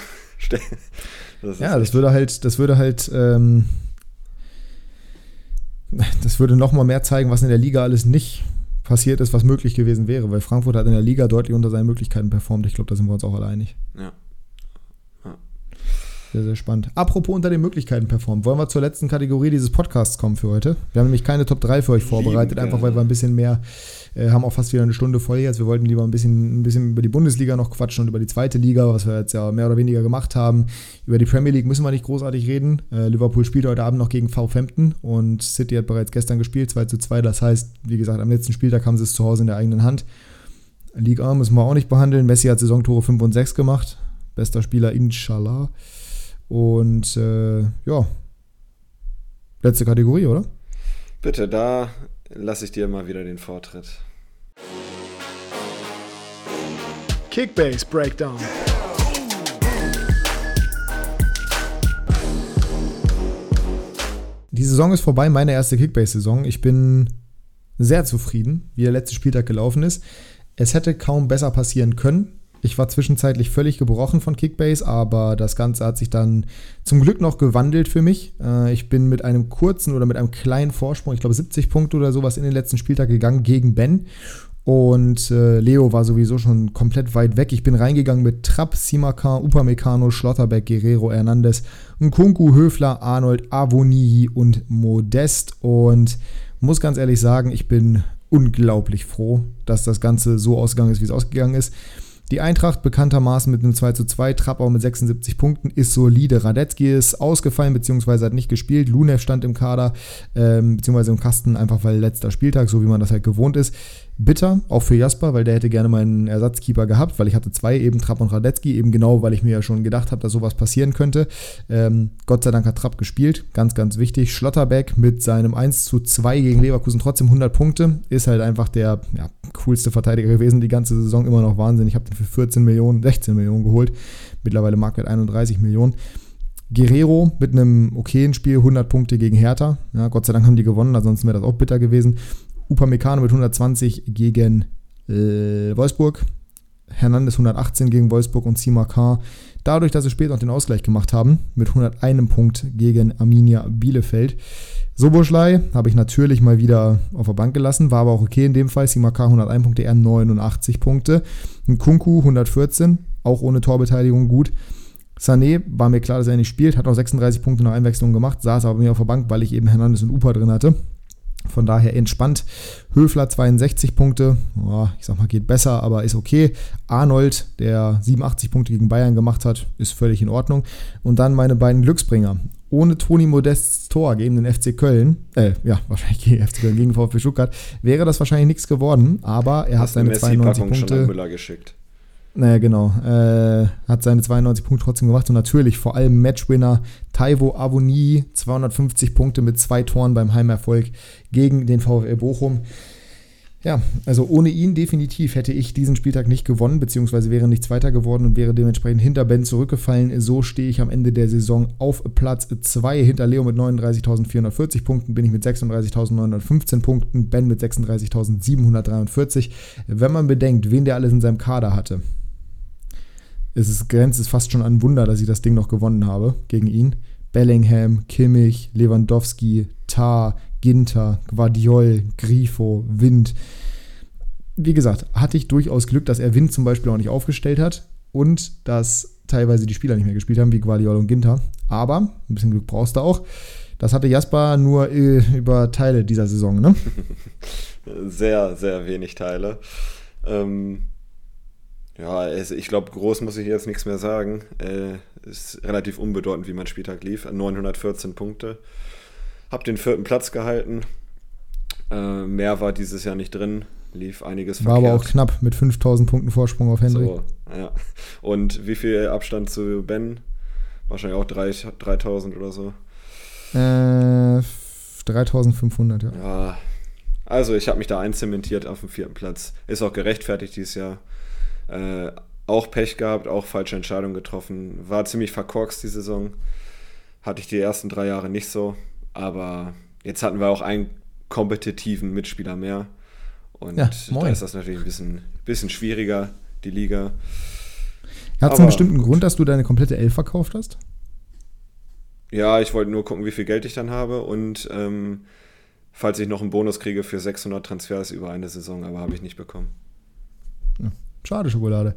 das ja, das würde halt, das würde halt, ähm, das würde noch mal mehr zeigen, was in der Liga alles nicht passiert ist, was möglich gewesen wäre, weil Frankfurt hat in der Liga deutlich unter seinen Möglichkeiten performt. Ich glaube, da sind wir uns auch alle einig. Ja. Sehr, sehr spannend. Apropos unter den Möglichkeiten performt, wollen wir zur letzten Kategorie dieses Podcasts kommen für heute. Wir haben nämlich keine Top 3 für euch vorbereitet, einfach weil wir ein bisschen mehr, äh, haben auch fast wieder eine Stunde voll jetzt. Wir wollten lieber ein bisschen, ein bisschen über die Bundesliga noch quatschen und über die zweite Liga, was wir jetzt ja mehr oder weniger gemacht haben. Über die Premier League müssen wir nicht großartig reden. Äh, Liverpool spielt heute Abend noch gegen Southampton und City hat bereits gestern gespielt, 2 zu 2. Das heißt, wie gesagt, am letzten Spieltag haben sie es zu Hause in der eigenen Hand. Liga müssen wir auch nicht behandeln. Messi hat Saisontore 5 und 6 gemacht. Bester Spieler, inshallah. Und äh, ja, letzte Kategorie, oder? Bitte, da lasse ich dir mal wieder den Vortritt. Kickbase Breakdown. Die Saison ist vorbei, meine erste Kickbase-Saison. Ich bin sehr zufrieden, wie der letzte Spieltag gelaufen ist. Es hätte kaum besser passieren können. Ich war zwischenzeitlich völlig gebrochen von Kickbase, aber das Ganze hat sich dann zum Glück noch gewandelt für mich. Äh, ich bin mit einem kurzen oder mit einem kleinen Vorsprung, ich glaube 70 Punkte oder sowas in den letzten Spieltag gegangen gegen Ben. Und äh, Leo war sowieso schon komplett weit weg. Ich bin reingegangen mit Trapp, Simakan, Upamecano, Schlotterbeck, Guerrero, Hernandez, Nkunku, Höfler, Arnold, Avoni und Modest. Und muss ganz ehrlich sagen, ich bin unglaublich froh, dass das Ganze so ausgegangen ist, wie es ausgegangen ist. Die Eintracht bekanntermaßen mit einem 2 zu 2, Trappau mit 76 Punkten ist solide. Radetzky ist ausgefallen bzw. hat nicht gespielt. Lunev stand im Kader ähm, bzw. im Kasten, einfach weil letzter Spieltag, so wie man das halt gewohnt ist. Bitter, auch für Jasper, weil der hätte gerne meinen Ersatzkeeper gehabt, weil ich hatte zwei, eben Trapp und Radetzky, eben genau, weil ich mir ja schon gedacht habe, dass sowas passieren könnte. Ähm, Gott sei Dank hat Trapp gespielt, ganz, ganz wichtig. Schlotterbeck mit seinem 1 zu 2 gegen Leverkusen trotzdem 100 Punkte, ist halt einfach der ja, coolste Verteidiger gewesen, die ganze Saison immer noch Wahnsinn. Ich habe den für 14 Millionen, 16 Millionen geholt, mittlerweile Marktwert 31 Millionen. Guerrero mit einem okayen Spiel, 100 Punkte gegen Hertha. Ja, Gott sei Dank haben die gewonnen, ansonsten wäre das auch bitter gewesen. Upamecano mit 120 gegen äh, Wolfsburg. Hernandez 118 gegen Wolfsburg und Simakar. Dadurch, dass sie später noch den Ausgleich gemacht haben, mit 101 Punkt gegen Arminia Bielefeld. Soboschlei habe ich natürlich mal wieder auf der Bank gelassen, war aber auch okay in dem Fall. Simakar 101 Punkte, er 89 Punkte. Ein Kunku 114, auch ohne Torbeteiligung gut. Sané war mir klar, dass er nicht spielt, hat auch 36 Punkte nach Einwechslung gemacht, saß aber mir auf der Bank, weil ich eben Hernandez und Upa drin hatte. Von daher entspannt. Höfler 62 Punkte. Oh, ich sag mal, geht besser, aber ist okay. Arnold, der 87 Punkte gegen Bayern gemacht hat, ist völlig in Ordnung. Und dann meine beiden Glücksbringer. ohne Toni Modests Tor gegen den FC Köln, äh, ja, wahrscheinlich gegen FC Köln, gegen VfB Stuttgart, wäre das wahrscheinlich nichts geworden, aber er hat seine 92 Punkte. Schon an Müller geschickt. Naja, genau. Äh, hat seine 92 Punkte trotzdem gemacht und natürlich vor allem Matchwinner Taivo Avoni, 250 Punkte mit zwei Toren beim Heimerfolg gegen den VfL Bochum. Ja, also ohne ihn definitiv hätte ich diesen Spieltag nicht gewonnen, beziehungsweise wäre nicht Zweiter geworden und wäre dementsprechend hinter Ben zurückgefallen. So stehe ich am Ende der Saison auf Platz 2. Hinter Leo mit 39.440 Punkten bin ich mit 36.915 Punkten, Ben mit 36.743. Wenn man bedenkt, wen der alles in seinem Kader hatte, es ist, grenzt es fast schon an Wunder, dass ich das Ding noch gewonnen habe gegen ihn. Bellingham, Kimmich, Lewandowski, Tar, Ginter, Guardiol, Grifo, Wind. Wie gesagt, hatte ich durchaus Glück, dass er Wind zum Beispiel auch nicht aufgestellt hat und dass teilweise die Spieler nicht mehr gespielt haben, wie Guardiol und Ginter. Aber ein bisschen Glück brauchst du auch. Das hatte Jasper nur äh, über Teile dieser Saison, ne? Sehr, sehr wenig Teile. Ähm, ja, es, ich glaube, groß muss ich jetzt nichts mehr sagen. Äh, ist relativ unbedeutend, wie mein Spieltag lief. 914 Punkte. Hab den vierten Platz gehalten. Äh, mehr war dieses Jahr nicht drin. Lief einiges War verkehrt. aber auch knapp mit 5000 Punkten Vorsprung auf Henry. So, ja. Und wie viel Abstand zu Ben? Wahrscheinlich auch 3, 3000 oder so. Äh, 3500, ja. Ja. Also, ich habe mich da einzementiert auf dem vierten Platz. Ist auch gerechtfertigt dieses Jahr. Äh, auch Pech gehabt, auch falsche Entscheidungen getroffen. War ziemlich verkorkst die Saison. Hatte ich die ersten drei Jahre nicht so. Aber jetzt hatten wir auch einen kompetitiven Mitspieler mehr. Und ja, da ist das natürlich ein bisschen, bisschen schwieriger, die Liga. Hat es einen bestimmten Grund, dass du deine komplette Elf verkauft hast? Ja, ich wollte nur gucken, wie viel Geld ich dann habe und ähm, falls ich noch einen Bonus kriege für 600 Transfers über eine Saison, aber habe ich nicht bekommen. Ja. Schade Schokolade.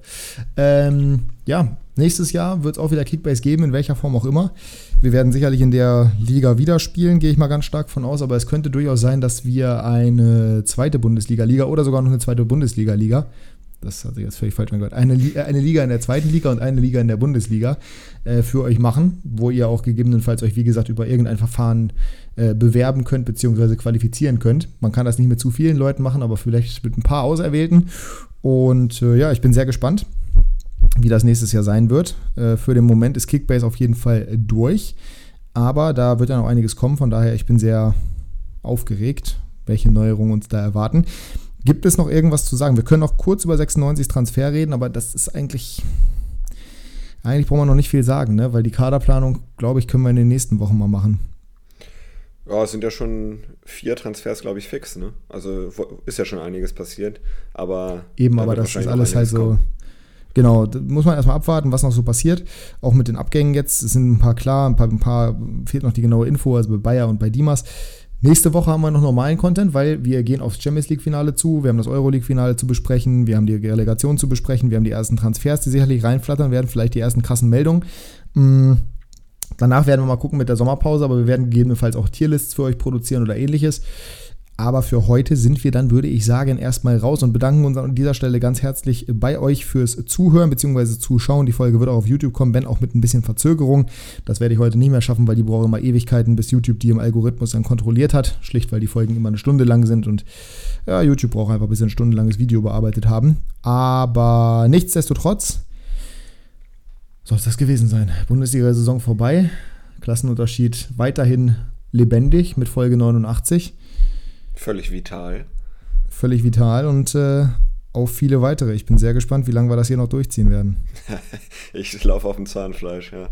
Ähm, ja, nächstes Jahr wird es auch wieder Kickbase geben, in welcher Form auch immer. Wir werden sicherlich in der Liga wieder spielen, gehe ich mal ganz stark von aus, aber es könnte durchaus sein, dass wir eine zweite Bundesliga-Liga oder sogar noch eine zweite Bundesliga-Liga, das hat sich jetzt völlig falsch angehört, eine, eine Liga in der zweiten Liga und eine Liga in der Bundesliga äh, für euch machen, wo ihr auch gegebenenfalls euch, wie gesagt, über irgendein Verfahren äh, bewerben könnt bzw. qualifizieren könnt. Man kann das nicht mit zu vielen Leuten machen, aber vielleicht mit ein paar Auserwählten. Und äh, ja, ich bin sehr gespannt, wie das nächstes Jahr sein wird. Äh, für den Moment ist Kickbase auf jeden Fall durch. Aber da wird ja noch einiges kommen. Von daher, ich bin sehr aufgeregt, welche Neuerungen uns da erwarten. Gibt es noch irgendwas zu sagen? Wir können noch kurz über 96 Transfer reden, aber das ist eigentlich. Eigentlich brauchen wir noch nicht viel sagen, ne? weil die Kaderplanung, glaube ich, können wir in den nächsten Wochen mal machen. Ja, es sind ja schon vier Transfers, glaube ich, fix. Ne? Also ist ja schon einiges passiert. Aber eben, aber das ist alles halt so. Kommen. Genau, da muss man erstmal abwarten, was noch so passiert. Auch mit den Abgängen jetzt. Es sind ein paar klar, ein paar, ein paar fehlt noch die genaue Info, also bei Bayer und bei Dimas. Nächste Woche haben wir noch normalen Content, weil wir gehen aufs Champions League-Finale zu, wir haben das Euroleague-Finale zu besprechen, wir haben die Relegation zu besprechen, wir haben die ersten Transfers, die sicherlich reinflattern werden, vielleicht die ersten krassen Meldungen. Danach werden wir mal gucken mit der Sommerpause, aber wir werden gegebenenfalls auch Tierlists für euch produzieren oder ähnliches. Aber für heute sind wir dann, würde ich sagen, erstmal raus und bedanken uns an dieser Stelle ganz herzlich bei euch fürs Zuhören bzw. Zuschauen. Die Folge wird auch auf YouTube kommen, wenn auch mit ein bisschen Verzögerung. Das werde ich heute nicht mehr schaffen, weil die brauchen immer Ewigkeiten, bis YouTube die im Algorithmus dann kontrolliert hat. Schlicht, weil die Folgen immer eine Stunde lang sind und ja, YouTube braucht einfach, bis sie ein stundenlanges Video bearbeitet haben. Aber nichtsdestotrotz soll es das gewesen sein. Bundesliga-Saison vorbei. Klassenunterschied weiterhin lebendig mit Folge 89. Völlig vital. Völlig vital und äh, auf viele weitere. Ich bin sehr gespannt, wie lange wir das hier noch durchziehen werden. ich laufe auf dem Zahnfleisch, ja.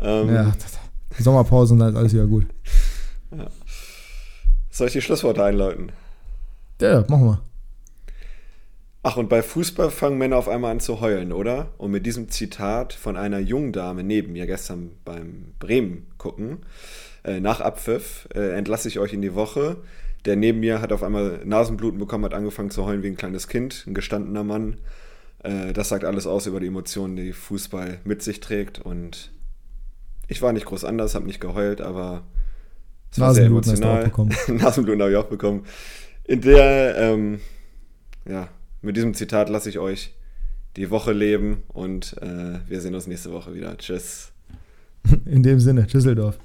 Ähm, ja, Sommerpause und dann ist alles wieder gut. Ja. Soll ich die Schlussworte einläuten? Ja, ja, machen wir. Ach, und bei Fußball fangen Männer auf einmal an zu heulen, oder? Und mit diesem Zitat von einer jungen Dame neben mir gestern beim Bremen gucken, äh, nach Abpfiff, äh, entlasse ich euch in die Woche. Der neben mir hat auf einmal Nasenbluten bekommen, hat angefangen zu heulen wie ein kleines Kind, ein gestandener Mann. Äh, das sagt alles aus über die Emotionen, die Fußball mit sich trägt. Und ich war nicht groß anders, habe nicht geheult, aber es war sehr emotional. Nasenbluten habe ich auch bekommen. In der, ähm, ja, mit diesem Zitat lasse ich euch die Woche leben und äh, wir sehen uns nächste Woche wieder. Tschüss. In dem Sinne, Tschüsseldorf.